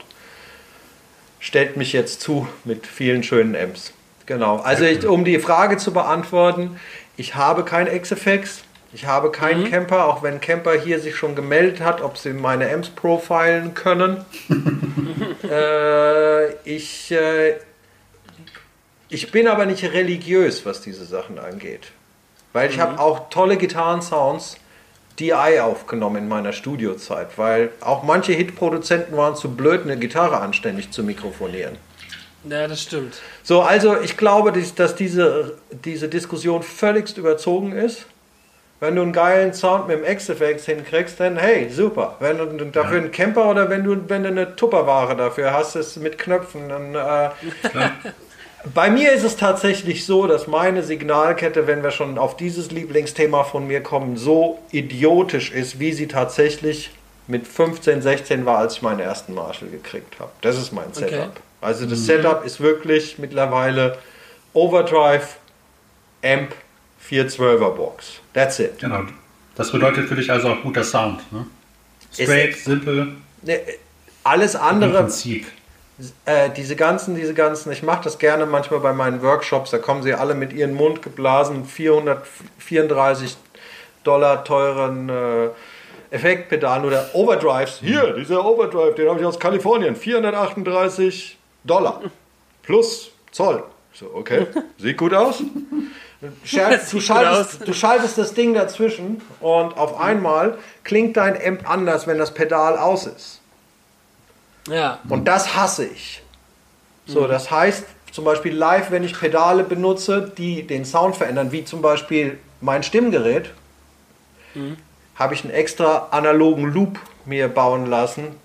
stellt mich jetzt zu mit vielen schönen Amps. Genau. Also ich, um die Frage zu beantworten, ich habe kein XFX, ich habe keinen Camper, auch wenn Camper hier sich schon gemeldet hat, ob sie meine Amps profilen können. äh, ich, äh, ich bin aber nicht religiös, was diese Sachen angeht. Weil ich habe auch tolle Gitarrensounds DI aufgenommen in meiner Studiozeit, weil auch manche Hitproduzenten waren zu blöd, eine Gitarre anständig zu mikrofonieren. Ja, das stimmt. So, also ich glaube, dass, diese, diese Diskussion völligst überzogen ist. Wenn du einen geilen Sound mit dem XFX hinkriegst, dann hey, super. Wenn du dafür einen Camper oder wenn du, wenn du eine Tupperware dafür hast, ist mit Knöpfen, dann äh, bei mir ist es tatsächlich so, dass meine Signalkette, wenn wir schon auf dieses Lieblingsthema von mir kommen, so idiotisch ist, wie sie tatsächlich mit 15, 16 war, als ich meinen ersten Marshall gekriegt habe. Das ist mein Setup. Okay. Also das Setup ist wirklich mittlerweile Overdrive, Amp, 412er Box. That's it. Genau. Das bedeutet für dich also auch guter Sound. Ne? Straight, simpel, Ne, Alles im andere, Prinzip. Äh, diese ganzen, diese ganzen, ich mache das gerne manchmal bei meinen Workshops, da kommen sie alle mit ihren Mund geblasen 434 Dollar teuren äh, Effektpedalen oder Overdrives. Hier, dieser Overdrive, den habe ich aus Kalifornien, 438 Dollar plus Zoll. So, okay, sieht gut aus. Scherz, du, schaltest, aus. du schaltest das Ding dazwischen und auf einmal klingt dein Amp anders, wenn das Pedal aus ist. Ja. Und das hasse ich. So, das heißt, zum Beispiel live, wenn ich Pedale benutze, die den Sound verändern, wie zum Beispiel mein Stimmgerät, habe ich einen extra analogen Loop mir bauen lassen,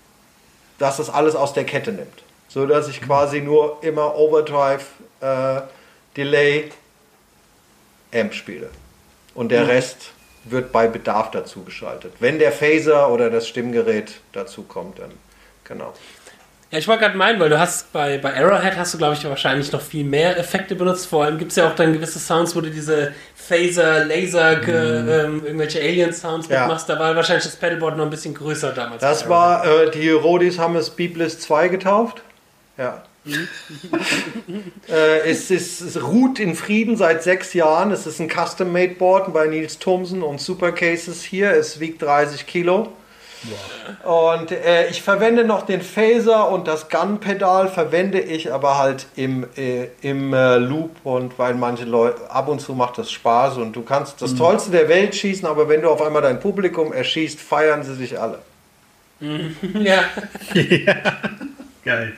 dass das alles aus der Kette nimmt. So dass ich quasi nur immer Overdrive, äh, Delay, Amp spiele. Und der Rest wird bei Bedarf dazu geschaltet. Wenn der Phaser oder das Stimmgerät dazu kommt, dann genau. Ja, ich wollte gerade meinen, weil du hast bei, bei Arrowhead hast du, glaube ich, wahrscheinlich noch viel mehr Effekte benutzt. Vor allem gibt es ja auch dann gewisse Sounds, wo du diese Phaser, Laser, ge- ähm, irgendwelche Alien-Sounds Mhm. Ja. mitmachst. Da war wahrscheinlich das Pedalboard noch ein bisschen größer damals. Das war, äh, die Rodis haben es Beebliss 2 getauft. Ja. äh, es, ist, es ruht in Frieden seit sechs Jahren. Es ist ein Custom-Made-Board bei Nils Thomsen und Supercases hier. Es wiegt 30 Kilo. Und äh, ich verwende noch den Phaser und das Gun-Pedal verwende ich aber halt im, äh, im äh, Loop und weil manche Leute ab und zu macht das Spaß und du kannst das Tollste der Welt schießen, aber wenn du auf einmal dein Publikum erschießt, feiern sie sich alle. Ja, Geil.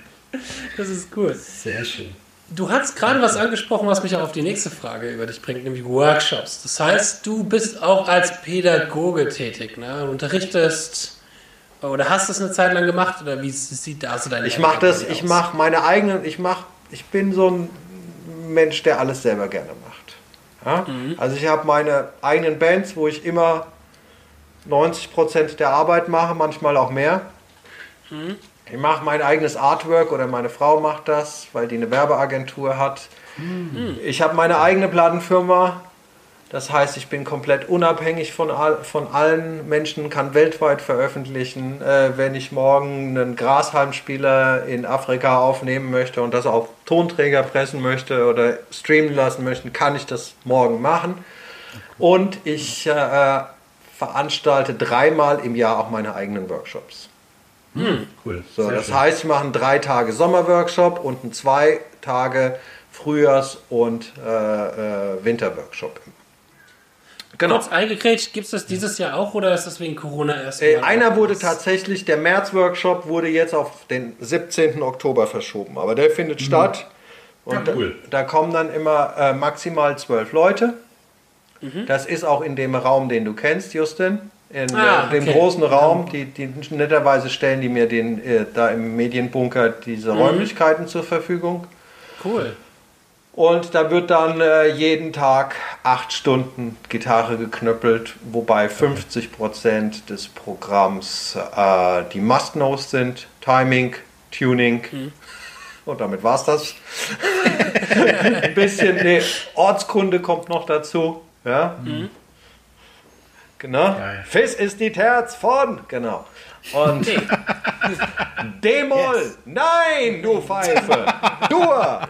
das ist cool. Sehr schön. Du hast gerade was angesprochen, was mich auch auf die nächste Frage über dich bringt, nämlich Workshops. Das heißt, du bist auch als Pädagoge tätig, ne? Du unterrichtest oder hast das eine Zeit lang gemacht oder wie sieht da so deine Ich mache das, ich mache meine eigenen, ich mache, ich bin so ein Mensch, der alles selber gerne macht. Ja? Also ich habe meine eigenen Bands, wo ich immer 90% der Arbeit mache, manchmal auch mehr. Ich mache mein eigenes Artwork oder meine Frau macht das, weil die eine Werbeagentur hat. Ich habe meine eigene Plattenfirma. Das heißt, ich bin komplett unabhängig von, all, von allen Menschen, kann weltweit veröffentlichen. Äh, wenn ich morgen einen Grashalmspieler in Afrika aufnehmen möchte und das auf Tonträger pressen möchte oder streamen lassen möchte, kann ich das morgen machen. Und ich äh, veranstalte dreimal im Jahr auch meine eigenen Workshops. cool. So, Sehr das schön. heißt, wir machen drei Tage Sommerworkshop und einen zwei Tage Frühjahrs- und äh, äh, Winterworkshop. Genau. Kurz eingekrätscht, gibt es das dieses Jahr auch oder ist das wegen Corona erst? Äh, einer wurde anders? tatsächlich, der März-Workshop wurde jetzt auf den 17. Oktober verschoben, aber der findet statt. Und Ja, cool. da, da kommen dann immer äh, maximal zwölf Leute. Das ist auch in dem Raum, den du kennst, Justin. In Ah, äh, dem okay. großen Raum, die, die netterweise stellen die mir den, äh, da im Medienbunker diese Räumlichkeiten zur Verfügung. Cool. Und da wird dann äh, jeden Tag acht Stunden Gitarre geknöppelt, wobei 50% des Programms äh, die Must-Knows sind. Timing, Tuning. Und damit war's das. Ein bisschen, nee, Ortskunde kommt noch dazu. Ja. Genau. Geil. Fis ist die Terz von. Genau. Und D-Moll. Nein, du Pfeife. Dur.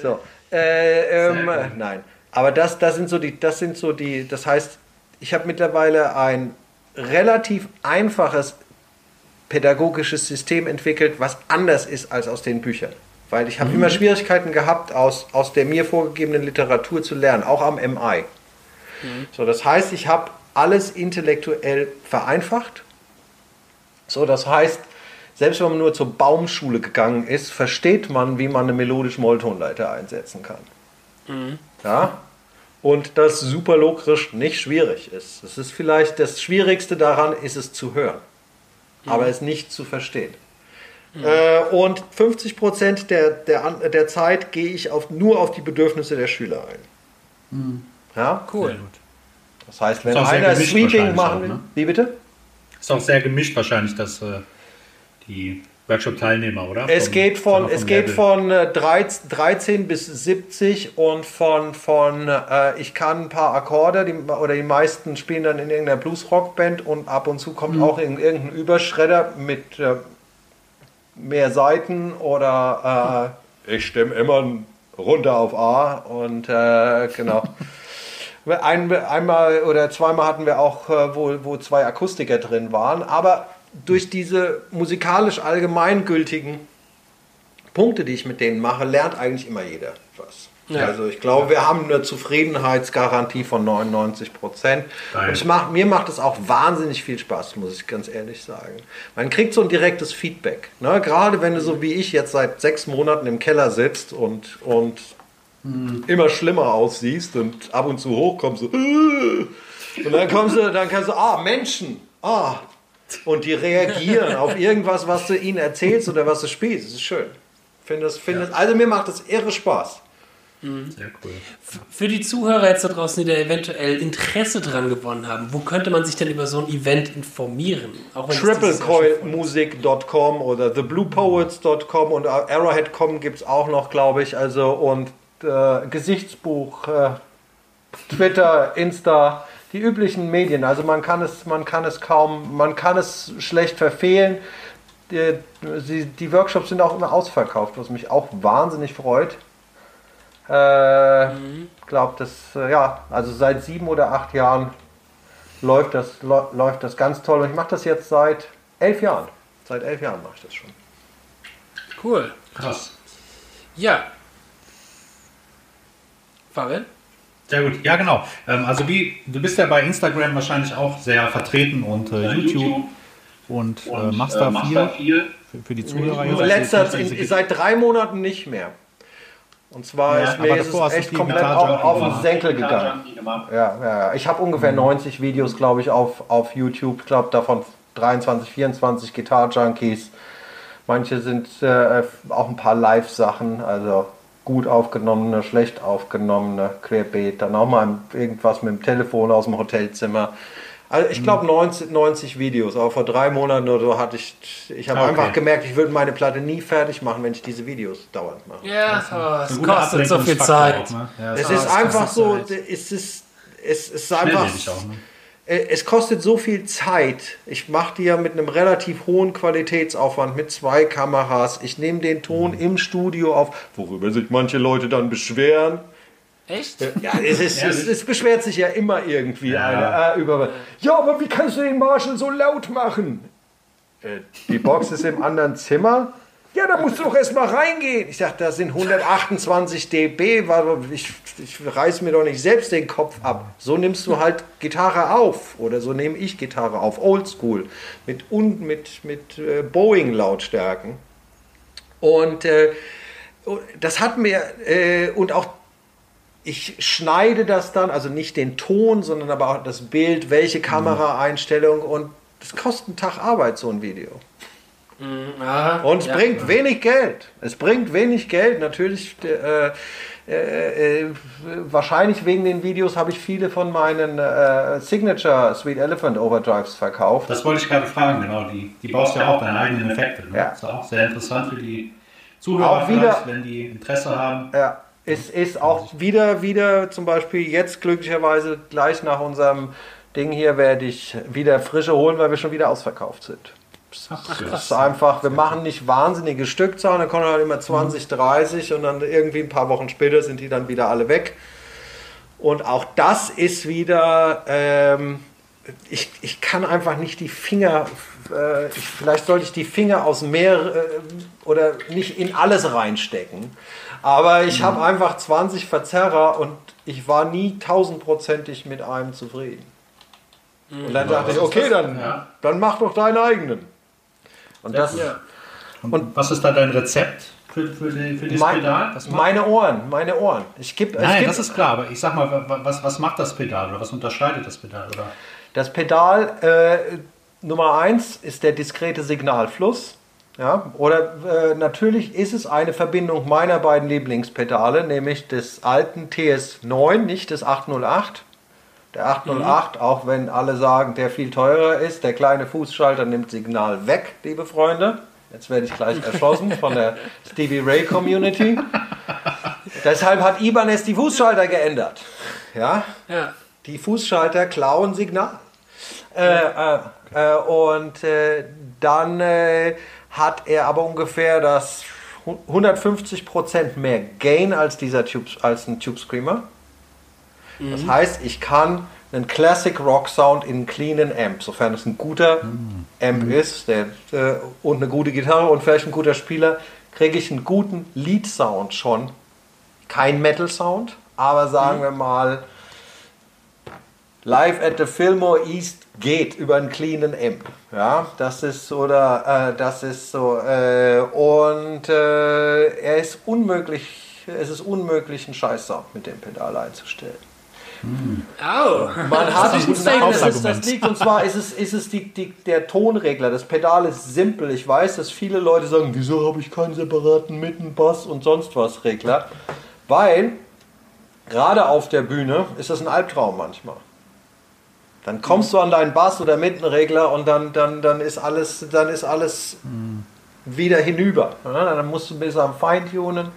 So, äh, ähm, nein. Aber das, das sind so die, das sind so die, das heißt, ich habe mittlerweile ein relativ einfaches pädagogisches System entwickelt, was anders ist als aus den Büchern. Weil ich habe immer Schwierigkeiten gehabt, aus, aus der mir vorgegebenen Literatur zu lernen, auch am MI. So, das heißt, ich habe alles intellektuell vereinfacht. So, das heißt, selbst wenn man nur zur Baumschule gegangen ist, versteht man, wie man eine melodische Molltonleiter einsetzen kann. Ja? Und das superlokrisch nicht schwierig ist. Das ist vielleicht das Schwierigste daran, ist es zu hören, aber es nicht zu verstehen. Äh, und 50% der, der, An- der Zeit gehe ich auf, nur auf die Bedürfnisse der Schüler ein. Ja? Cool. Das heißt, wenn einer Sweeping machen auch, will. ne? Wie bitte? Ist auch sehr gemischt wahrscheinlich, dass äh, die Workshop-Teilnehmer, oder? Es Vom- geht von, es geht von äh, 13, 13 bis 70 und von, von äh, ich kann ein paar Akkorde, die, oder die meisten spielen dann in irgendeiner Blues-Rock-Band und ab und zu kommt auch in, irgendein Überschredder mit äh, mehr Seiten oder äh, ich stimme immer runter auf A und äh, genau. Ein, einmal oder zweimal hatten wir auch, äh, wo, wo zwei Akustiker drin waren, aber durch diese musikalisch allgemeingültigen Punkte, die ich mit denen mache, lernt eigentlich immer jeder was. Ja. Also ich glaube, wir haben eine Zufriedenheitsgarantie von 99 Prozent. Und ich mach, mir macht es auch wahnsinnig viel Spaß, muss ich ganz ehrlich sagen. Man kriegt so ein direktes Feedback. Ne? Gerade wenn du so wie ich jetzt seit sechs Monaten im Keller sitzt und, und immer schlimmer aussiehst und ab und zu hochkommst so, und dann kommst du, dann kannst du, ah, Menschen, ah, und die reagieren auf irgendwas, was du ihnen erzählst oder was du spielst. Das ist schön. Find das, find das, also mir macht das irre Spaß. Sehr cool. Für die Zuhörer jetzt da draußen, die da eventuell Interesse dran gewonnen haben, wo könnte man sich denn über so ein Event informieren? Triplecoilmusic.com oder thebluepoets.com und arrowhead.com gibt es auch noch, glaube ich. Also und äh, Gesichtsbuch, äh, Twitter, Insta, die üblichen Medien. Also man kann es, man kann es kaum, man kann es schlecht verfehlen. Die, die, die Workshops sind auch immer ausverkauft, was mich auch wahnsinnig freut. Äh, glaube das, äh, ja, also seit sieben oder acht Jahren läuft das, lä- läuft das ganz toll. Und ich mache das jetzt seit elf Jahren. Seit elf Jahren mache ich das schon. Cool. Krass. Ja. Fabian? Sehr gut. Ja, genau. Ähm, also wie, du bist ja bei Instagram wahrscheinlich auch sehr vertreten und äh, YouTube Und, Und, äh, machst da machst viel da viel. für, für die Zuhörer. jetzt. In letzter, seit drei Monaten nicht mehr. Und zwar Ja, ist mir ist es echt komplett auf, auf den. Senkel gegangen. Ja, ja. Ich habe ungefähr 90 Videos, glaube ich, auf, auf YouTube. Ich glaube, davon 23, 24 Gitar-Junkies. Manche sind äh, auch ein paar Live-Sachen, also gut aufgenommene, schlecht aufgenommene, querbeet. Dann auch mal irgendwas mit dem Telefon aus dem Hotelzimmer. Also ich glaube 90, 90 Videos, aber vor drei Monaten oder so hatte ich, ich habe Ah, okay. einfach gemerkt, ich würde meine Platte nie fertig machen, wenn ich diese Videos dauernd mache. Ja, oh, es Ein guter kostet so viel Zeit. auch, ne? Ja, Es ist es einfach so, Zeit. es ist, es ist einfach, auch, ne? Äh, es kostet so viel Zeit. Ich mache die ja mit einem relativ hohen Qualitätsaufwand mit zwei Kameras. Ich nehme den Ton im Studio auf, worüber sich manche Leute dann beschweren. Echt? Ja, es, ist, es, es beschwert sich ja immer irgendwie Ja. einer äh, über. Ja, aber wie kannst du den Marshall so laut machen? äh, die Box ist im anderen Zimmer. Ja, da musst du doch erst mal reingehen. Ich sag, das sind 128 dB, weil ich, ich reiß mir doch nicht selbst den Kopf ab. So nimmst du halt Gitarre auf oder so nehme ich Gitarre auf, oldschool, mit, mit, mit äh, Boeing-Lautstärken. Und äh, das hat mir, äh, und auch ich schneide das dann, also nicht den Ton, sondern aber auch das Bild, welche Kameraeinstellung und das kostet einen Tag Arbeit, so ein Video. Aha, Und es ja. bringt wenig Geld. Es bringt wenig Geld. Natürlich, äh, äh, äh, wahrscheinlich wegen den Videos habe ich viele von meinen äh, Signature Sweet Elephant Overdrives verkauft. Das wollte ich gerade fragen, genau. Die, die baust ja auch deine eigenen Effekte. Ne? Ja. Das ist auch sehr interessant für die Zuhörer, Auch wieder- wenn die Interesse haben. Ja, es ist auch wieder, wieder zum Beispiel jetzt glücklicherweise gleich nach unserem Ding hier werde ich wieder frische holen, weil wir schon wieder ausverkauft sind. Das ist einfach, wir machen nicht wahnsinnige Stückzahlen, da kommen halt immer 20, 30 und dann irgendwie ein paar Wochen später sind die dann wieder alle weg. Und auch das ist wieder, ähm, ich, ich kann einfach nicht die Finger, äh, ich, vielleicht sollte ich die Finger aus mehr äh, oder nicht in alles reinstecken. Aber ich habe einfach 20 Verzerrer und ich war nie tausendprozentig mit einem zufrieden. Und dann dachte ich, okay, dann, Ja. dann mach doch deinen eigenen. Und das, Ja. Und, was ist da dein Rezept für, für, die, für dieses mein, Pedal? Meine Ohren, meine Ohren. Ich geb, es Nein, gibt das ist klar, aber ich sag mal, wa- wa- was, was macht das Pedal oder was unterscheidet das Pedal? Oder? Das Pedal äh, Nummer eins ist der diskrete Signalfluss. Ja, oder äh, natürlich ist es eine Verbindung meiner beiden Lieblingspedale, nämlich des alten TS9, nicht des 808. Der 808, auch wenn alle sagen, der viel teurer ist, der kleine Fußschalter nimmt Signal weg, liebe Freunde. Jetzt werde ich gleich erschossen von der Stevie Ray Community. Deshalb hat Ibanez die Fußschalter geändert. Ja, Ja. die Fußschalter klauen Signal. Äh, äh, äh, und äh, dann äh, hat er aber ungefähr das 150% mehr Gain als dieser Tube, als ein Tube Screamer. Das heißt, ich kann einen Classic Rock Sound in einen cleanen Amp, sofern es ein guter Amp ist der, äh, und eine gute Gitarre und vielleicht ein guter Spieler, kriege ich einen guten Lead Sound schon. Kein Metal Sound, aber sagen wir mal Live at the Fillmore East geht über einen cleanen Amp. Ja, das ist oder äh, das ist so äh, und äh, er ist unmöglich, es ist unmöglich einen Scheißsound mit dem Pedal einzustellen. Au. Man hat ist ein das, ist, das liegt und zwar ist es, ist es die, die, der Tonregler. Das Pedal ist simpel. Ich weiß, dass viele Leute sagen, wieso habe ich keinen separaten Mitten, Bass und sonst was Regler? Weil gerade auf der Bühne ist das ein Albtraum manchmal. Dann kommst du an deinen Bass oder Mittenregler und dann, dann, dann ist alles, dann ist alles wieder hinüber. Dann musst du ein bisschen am Feintunen.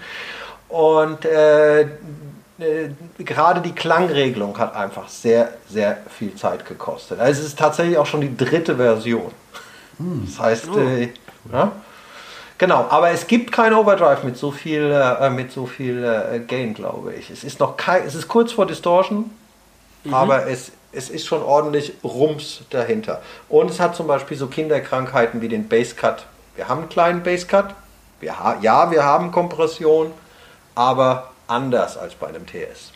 Und äh, gerade die Klangregelung hat einfach sehr, sehr viel Zeit gekostet. Also es ist tatsächlich auch schon die dritte Version. Das heißt, äh, ja? genau, aber es gibt kein Overdrive mit so viel, äh, mit so viel äh, Gain, glaube ich. Es ist noch kein, es ist kurz vor Distortion, aber es, es ist schon ordentlich Rums dahinter. Und es hat zum Beispiel so Kinderkrankheiten wie den Basscut. Wir haben einen kleinen Basscut. Wir ha ja, wir haben Kompression, aber anders als bei einem TS.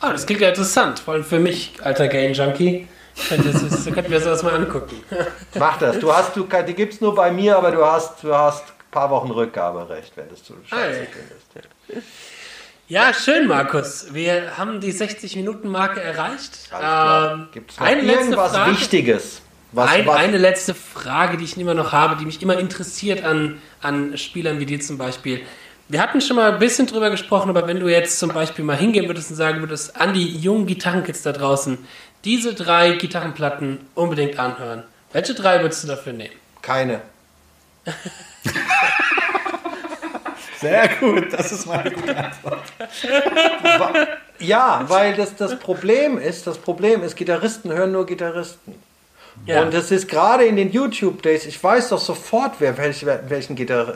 Ah, das klingt ja interessant, vor allem für mich, alter Gain-Junkie. Könnte das- Könnten wir sowas mal angucken. Mach das. Du hast, du, die gibt es nur bei mir, aber du hast, du hast ein paar Wochen Rückgaberecht, wenn du es zu scheiße Ei. findest. Ja, schön, Markus. Wir haben die 60-Minuten-Marke erreicht. Ähm, Gibt es noch irgendwas Frage. Wichtiges? Was, Ein, was, eine letzte Frage, die ich immer noch habe, die mich immer interessiert an, an Spielern wie dir zum Beispiel. Wir hatten schon mal ein bisschen drüber gesprochen, aber wenn du jetzt zum Beispiel mal hingehen würdest und sagen würdest, an die jungen Gitarrenkids da draußen, diese drei Gitarrenplatten unbedingt anhören. Welche drei würdest du dafür nehmen? keine. Sehr gut, das ist meine gute Antwort. Ja, weil das, das Problem ist, das Problem ist, Gitarristen hören nur Gitarristen. Ja. Und das ist gerade in den YouTube-Days, ich weiß doch sofort, wer, welch, welchen, Gitar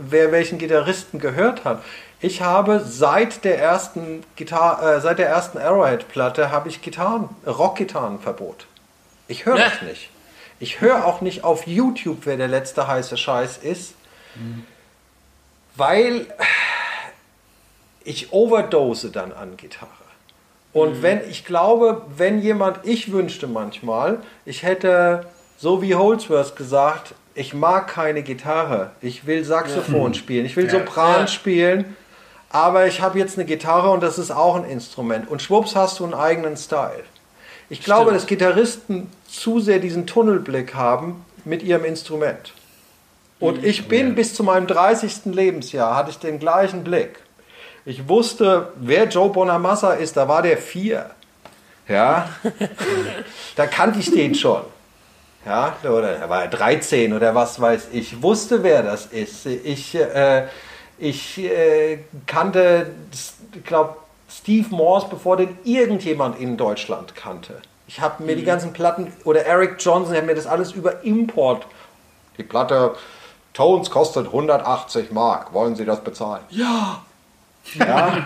wer welchen Gitarristen gehört hat. Ich habe seit der ersten Gitar äh, seit der ersten Arrowhead-Platte habe ich Gitarren, Rockgitarrenverbot. Ich höre Ja. das nicht. Ich höre auch nicht auf YouTube, wer der letzte heiße Scheiß ist, weil ich overdose dann an Gitarre. Und wenn, ich glaube, wenn jemand, ich wünschte manchmal, ich hätte, so wie Holdsworth gesagt, ich mag keine Gitarre, ich will Saxophon spielen, ich will Ja. Sopran Ja. spielen, aber ich habe jetzt eine Gitarre und das ist auch ein Instrument. Und schwupps hast du einen eigenen Style. Ich glaube, Stimmt. dass Gitarristen zu sehr diesen Tunnelblick haben mit ihrem Instrument. Und ich bin bis zu meinem 30. Lebensjahr, hatte ich den gleichen Blick. Ich wusste, wer Joe Bonamassa ist, da war der vier. Ja, da kannte ich den schon. Ja, oder er war 13 oder was weiß ich. Ich wusste, wer das ist. Ich, äh, ich äh, kannte, ich glaube, Steve Morse, bevor den irgendjemand in Deutschland kannte. Ich habe mir die ganzen Platten, oder Eric Johnson, ich habe mir das alles über Import. Die Platte Tones kostet 180 Mark. Wollen Sie das bezahlen? Ja. Ja.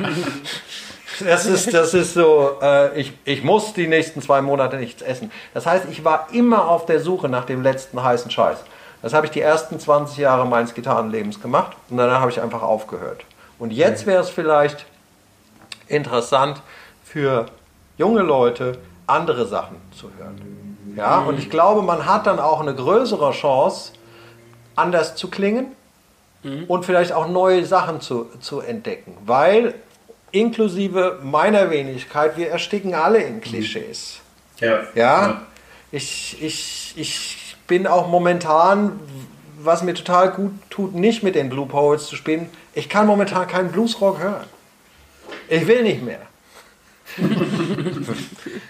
Das ist, das ist so, äh, ich, ich muss die nächsten zwei Monate nichts essen. Das heißt, ich war immer auf der Suche nach dem letzten heißen Scheiß. Das habe ich die ersten 20 Jahre meines Gitarrenlebens gemacht und danach habe ich einfach aufgehört. Und jetzt wäre es vielleicht interessant für junge Leute, andere Sachen zu hören. Ja, und ich glaube, man hat dann auch eine größere Chance, anders zu klingen und vielleicht auch neue Sachen zu, zu entdecken. Weil inklusive meiner Wenigkeit, wir ersticken alle in Klischees. Ja. Ja, ich, ich, ich bin auch momentan, was mir total gut tut, nicht mit den Blue Poets zu spielen. Ich kann momentan keinen Bluesrock hören. Ich will nicht mehr.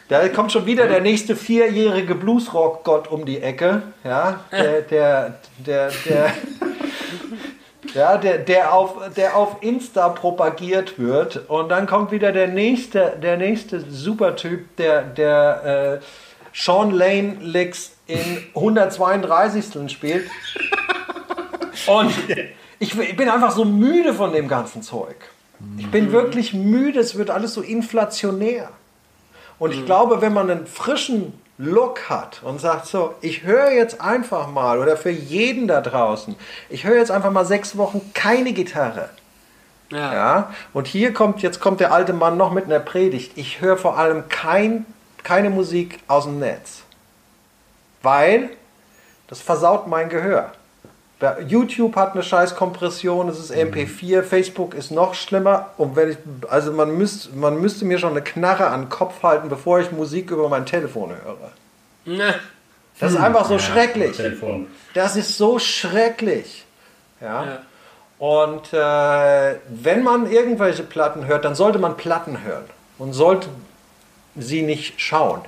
da kommt schon wieder der nächste vierjährige Bluesrock-Gott um die Ecke. Ja, der, der, der, der, ja, der, der, auf, der auf Insta propagiert wird. Und dann kommt wieder der nächste, der nächste Supertyp, der, der äh, Sean Lane Licks in 132. spielt. Und ich, ich bin einfach so müde von dem ganzen Zeug. Ich bin wirklich müde, es wird alles so inflationär. Und ich glaube, wenn man einen frischen Look hat und sagt so, ich höre jetzt einfach mal, oder für jeden da draußen, ich höre jetzt einfach mal sechs Wochen keine Gitarre. Ja. Ja, und hier kommt, jetzt kommt der alte Mann noch mit einer Predigt. Ich höre vor allem kein, keine Musik aus dem Netz. Weil das versaut mein Gehör. YouTube hat eine scheiß Kompression, es ist MP4, Facebook ist noch schlimmer. Und wenn ich, also man, müsst, man müsste mir schon eine Knarre an den Kopf halten, bevor ich Musik über mein Telefon höre. Na, Das ist einfach so Ja, schrecklich. Das ist so schrecklich. Ja. ja. Und äh, wenn man irgendwelche Platten hört, dann sollte man Platten hören und sollte sie nicht schauen.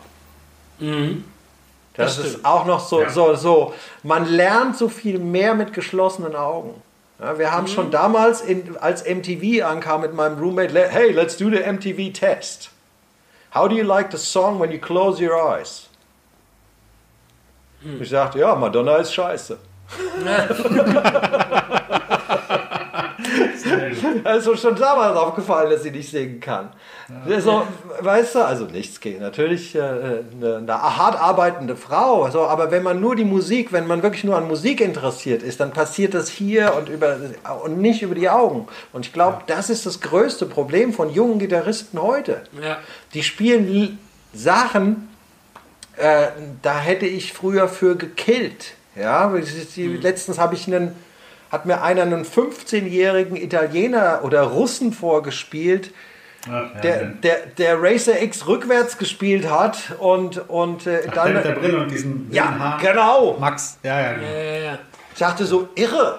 Das, Das ist auch noch so, Ja. so, so. Man lernt so viel mehr mit geschlossenen Augen. Ja, wir haben schon damals, in, als MTV ankam mit meinem Roommate, hey, let's do the MTV test. How do you like the song when you close your eyes? Ich sagte, ja, Madonna ist scheiße. Also schon damals aufgefallen, dass sie nicht singen kann. So, weißt du, also nichts gegen. Natürlich äh, eine, eine hart arbeitende Frau, so, aber wenn man nur die Musik, wenn man wirklich nur an Musik interessiert ist, dann passiert das hier und, über, und nicht über die Augen. Und ich glaube, das ist das größte Problem von jungen Gitarristen heute. Ja. Die spielen Sachen, äh, da hätte ich früher für gekillt. Ja, die, letztens habe ich einen, hat mir einer einen 15-jährigen Italiener oder Russen vorgespielt, Ja, ja, der, ja. der, der Racer X rückwärts gespielt hat und, und äh, Der dann. mit der Brille und diesen ja, Haaren. genau. Max, ja, ja, genau. Ja, ja, ja. Ich dachte so, irre.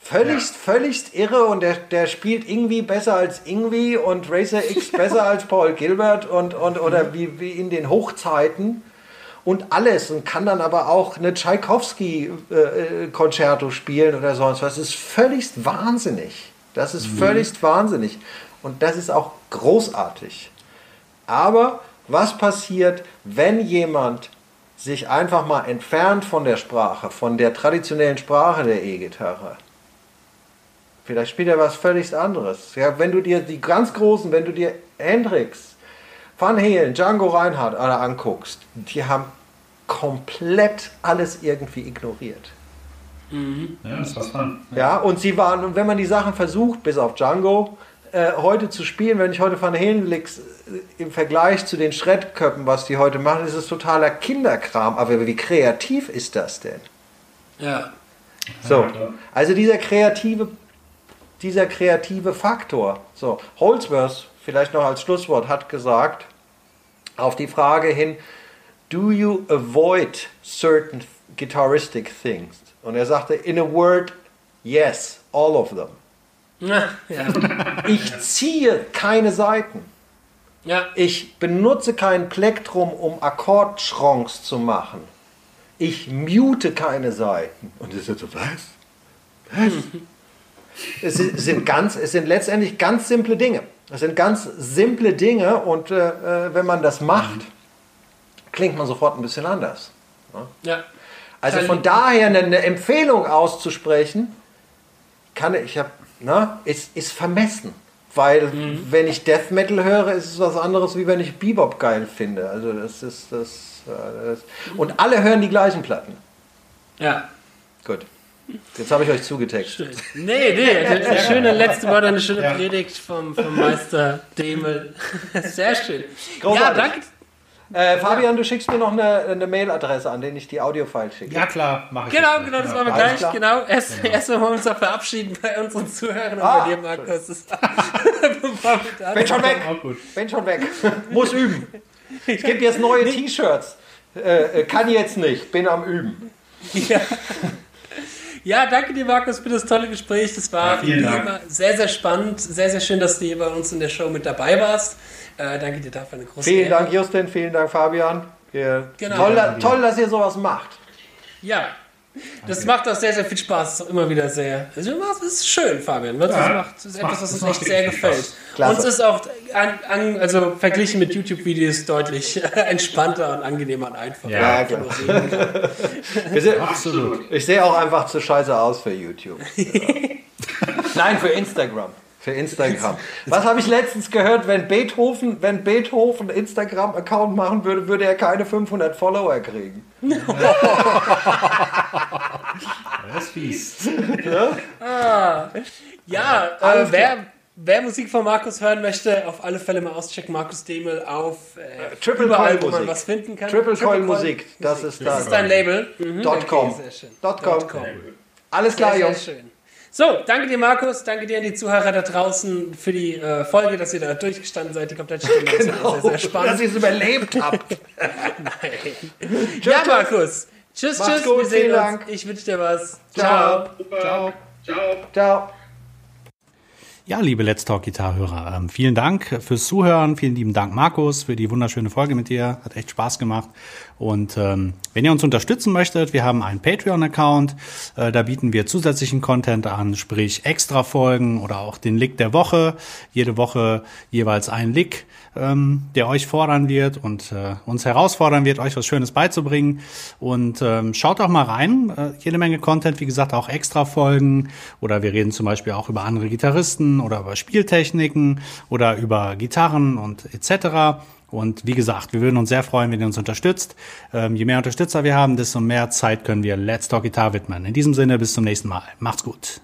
Völligst, völligst irre und der, der spielt irgendwie besser als Ingwie und Racer X besser als Paul Gilbert und, und oder wie, wie in den Hochzeiten und alles und kann dann aber auch eine Tchaikovsky-Konzerto spielen oder sonst was. Das ist völligst wahnsinnig. Das ist völligst wahnsinnig und das ist auch großartig. Aber was passiert, wenn jemand sich einfach mal entfernt von der Sprache, von der traditionellen Sprache der E-Gitarre? Vielleicht spielt er was völlig anderes. Ja, wenn du dir die ganz großen, wenn du dir Hendrix, Van Halen, Django Reinhardt alle anguckst, die haben komplett alles irgendwie ignoriert. Ja, das war's dann. Ja, und sie waren, und wenn man die Sachen versucht, bis auf Django, äh, heute zu spielen, wenn ich heute Van Halen licks, äh, im Vergleich zu den Schreddköppen, was die heute machen, ist es totaler Kinderkram. Aber wie kreativ ist das denn? Ja. So, also dieser kreative, dieser kreative Faktor. So, Holdsworth, vielleicht noch als Schlusswort, hat gesagt, auf die Frage hin, do you avoid certain guitaristic things? Und er sagte, in a word, yes, all of them. Ja. Ja. Ich ziehe keine Seiten. ja. Ich benutze kein Plektrum, um Akkordschronks zu machen. Ich mute keine Seiten. Und es ist so, was? Was? es sind ganz, es sind letztendlich ganz simple Dinge. Es sind ganz simple Dinge und äh, äh, wenn man das macht, klingt man sofort ein bisschen anders. ja. Also von daher eine, Empfehlung auszusprechen, kann ich habe, ne, ist, ist vermessen. Weil wenn ich Death Metal höre, ist es was anderes, wie wenn ich Bebop geil finde. Also das ist das, äh, das und alle hören die gleichen Platten. Ja. Gut. Jetzt habe ich euch zugetextet. Nee, nee, eine schöne letzte Wort, eine schöne Ja. Predigt vom, vom Meister Demel. Sehr schön. Ja, Großartig. danke. Äh, Fabian, du schickst mir noch eine, eine Mailadresse, an den ich die Audio-File schicke. Ja, klar, mache ich. Genau, genau, das Ja. machen wir gleich. klar. Genau. Erst, erst wollen wir uns auch verabschieden bei unseren Zuhörern und Ah, bei dir, Markus. Bin schon weg. Bin schon weg. Muss üben. Es gibt jetzt neue T-Shirts. Äh, äh, kann jetzt nicht. Bin am Üben. Ja. Ja, danke dir, Markus, für das tolle Gespräch. Das war Ja, sehr, sehr spannend. Sehr, sehr schön, dass du hier bei uns in der Show mit dabei warst. Äh, danke dir dafür eine große Vielen Ehre. Dank, Justin. Vielen Dank, Fabian. Ihr, Genau. toll, toll, dass ihr sowas macht. Ja. Das macht auch sehr, sehr viel Spaß. Das ist auch immer wieder sehr. Also, es ist schön, Fabian. Das Ja, macht ist etwas, was uns echt sehr gefällt. Uns ist auch, an, an, also verglichen mit YouTube-Videos, deutlich entspannter und angenehmer und einfacher. Ja, klar. Wir sind, Absolut. ich sehe auch einfach zu scheiße aus für YouTube. Nein, für Instagram. Für Instagram. Was habe ich letztens gehört? Wenn Beethoven, wenn Beethoven Instagram-Account machen würde, würde er keine 500 Follower kriegen. Das ist fies. Ja, Alles äh, wer, wer Musik von Markus hören möchte, auf alle Fälle mal auschecken. Markus Demel auf äh, Triple überall, Coil wo man Musik. was finden kann. Triple Coil Coil Musik, das ist Das das. ist dein Label. Mhm, Dot com. sehr schön. Dot com. Dot com. Alles klar, Sehr, sehr Jungs. schön. So, danke dir, Markus. Danke dir an die Zuhörer da draußen für die äh, Folge, dass ihr da durchgestanden seid. Die komplette Stunde. Das war sehr, sehr Dass spannend. ihr es überlebt habt. ja, Markus. Tschüss, Macht's tschüss. gut, Wir sehen uns. Dank. Ich wünsche dir was. Ciao. Ciao. Ciao. Ciao. Ja, liebe Let's Talk Gitarre-Hörer, ähm, vielen Dank fürs Zuhören. Vielen lieben Dank, Markus, für die wunderschöne Folge mit dir. Hat echt Spaß gemacht. Und ähm, wenn ihr uns unterstützen möchtet, wir haben einen Patreon-Account. Äh, da bieten wir zusätzlichen Content an, sprich Extra-Folgen oder auch den Lick der Woche. Jede Woche jeweils ein Lick, ähm, der euch fordern wird und äh, uns herausfordern wird, euch was Schönes beizubringen. Und ähm, schaut doch mal rein. Äh, jede Menge Content, wie gesagt, auch Extra-Folgen. Oder wir reden zum Beispiel auch über andere Gitarristen oder über Spieltechniken oder über Gitarren und etc. Und wie gesagt, wir würden uns sehr freuen, wenn ihr uns unterstützt. Ähm, je mehr Unterstützer wir haben, desto mehr Zeit können wir Let's Talk Guitar widmen. In diesem Sinne, bis zum nächsten Mal. Macht's gut.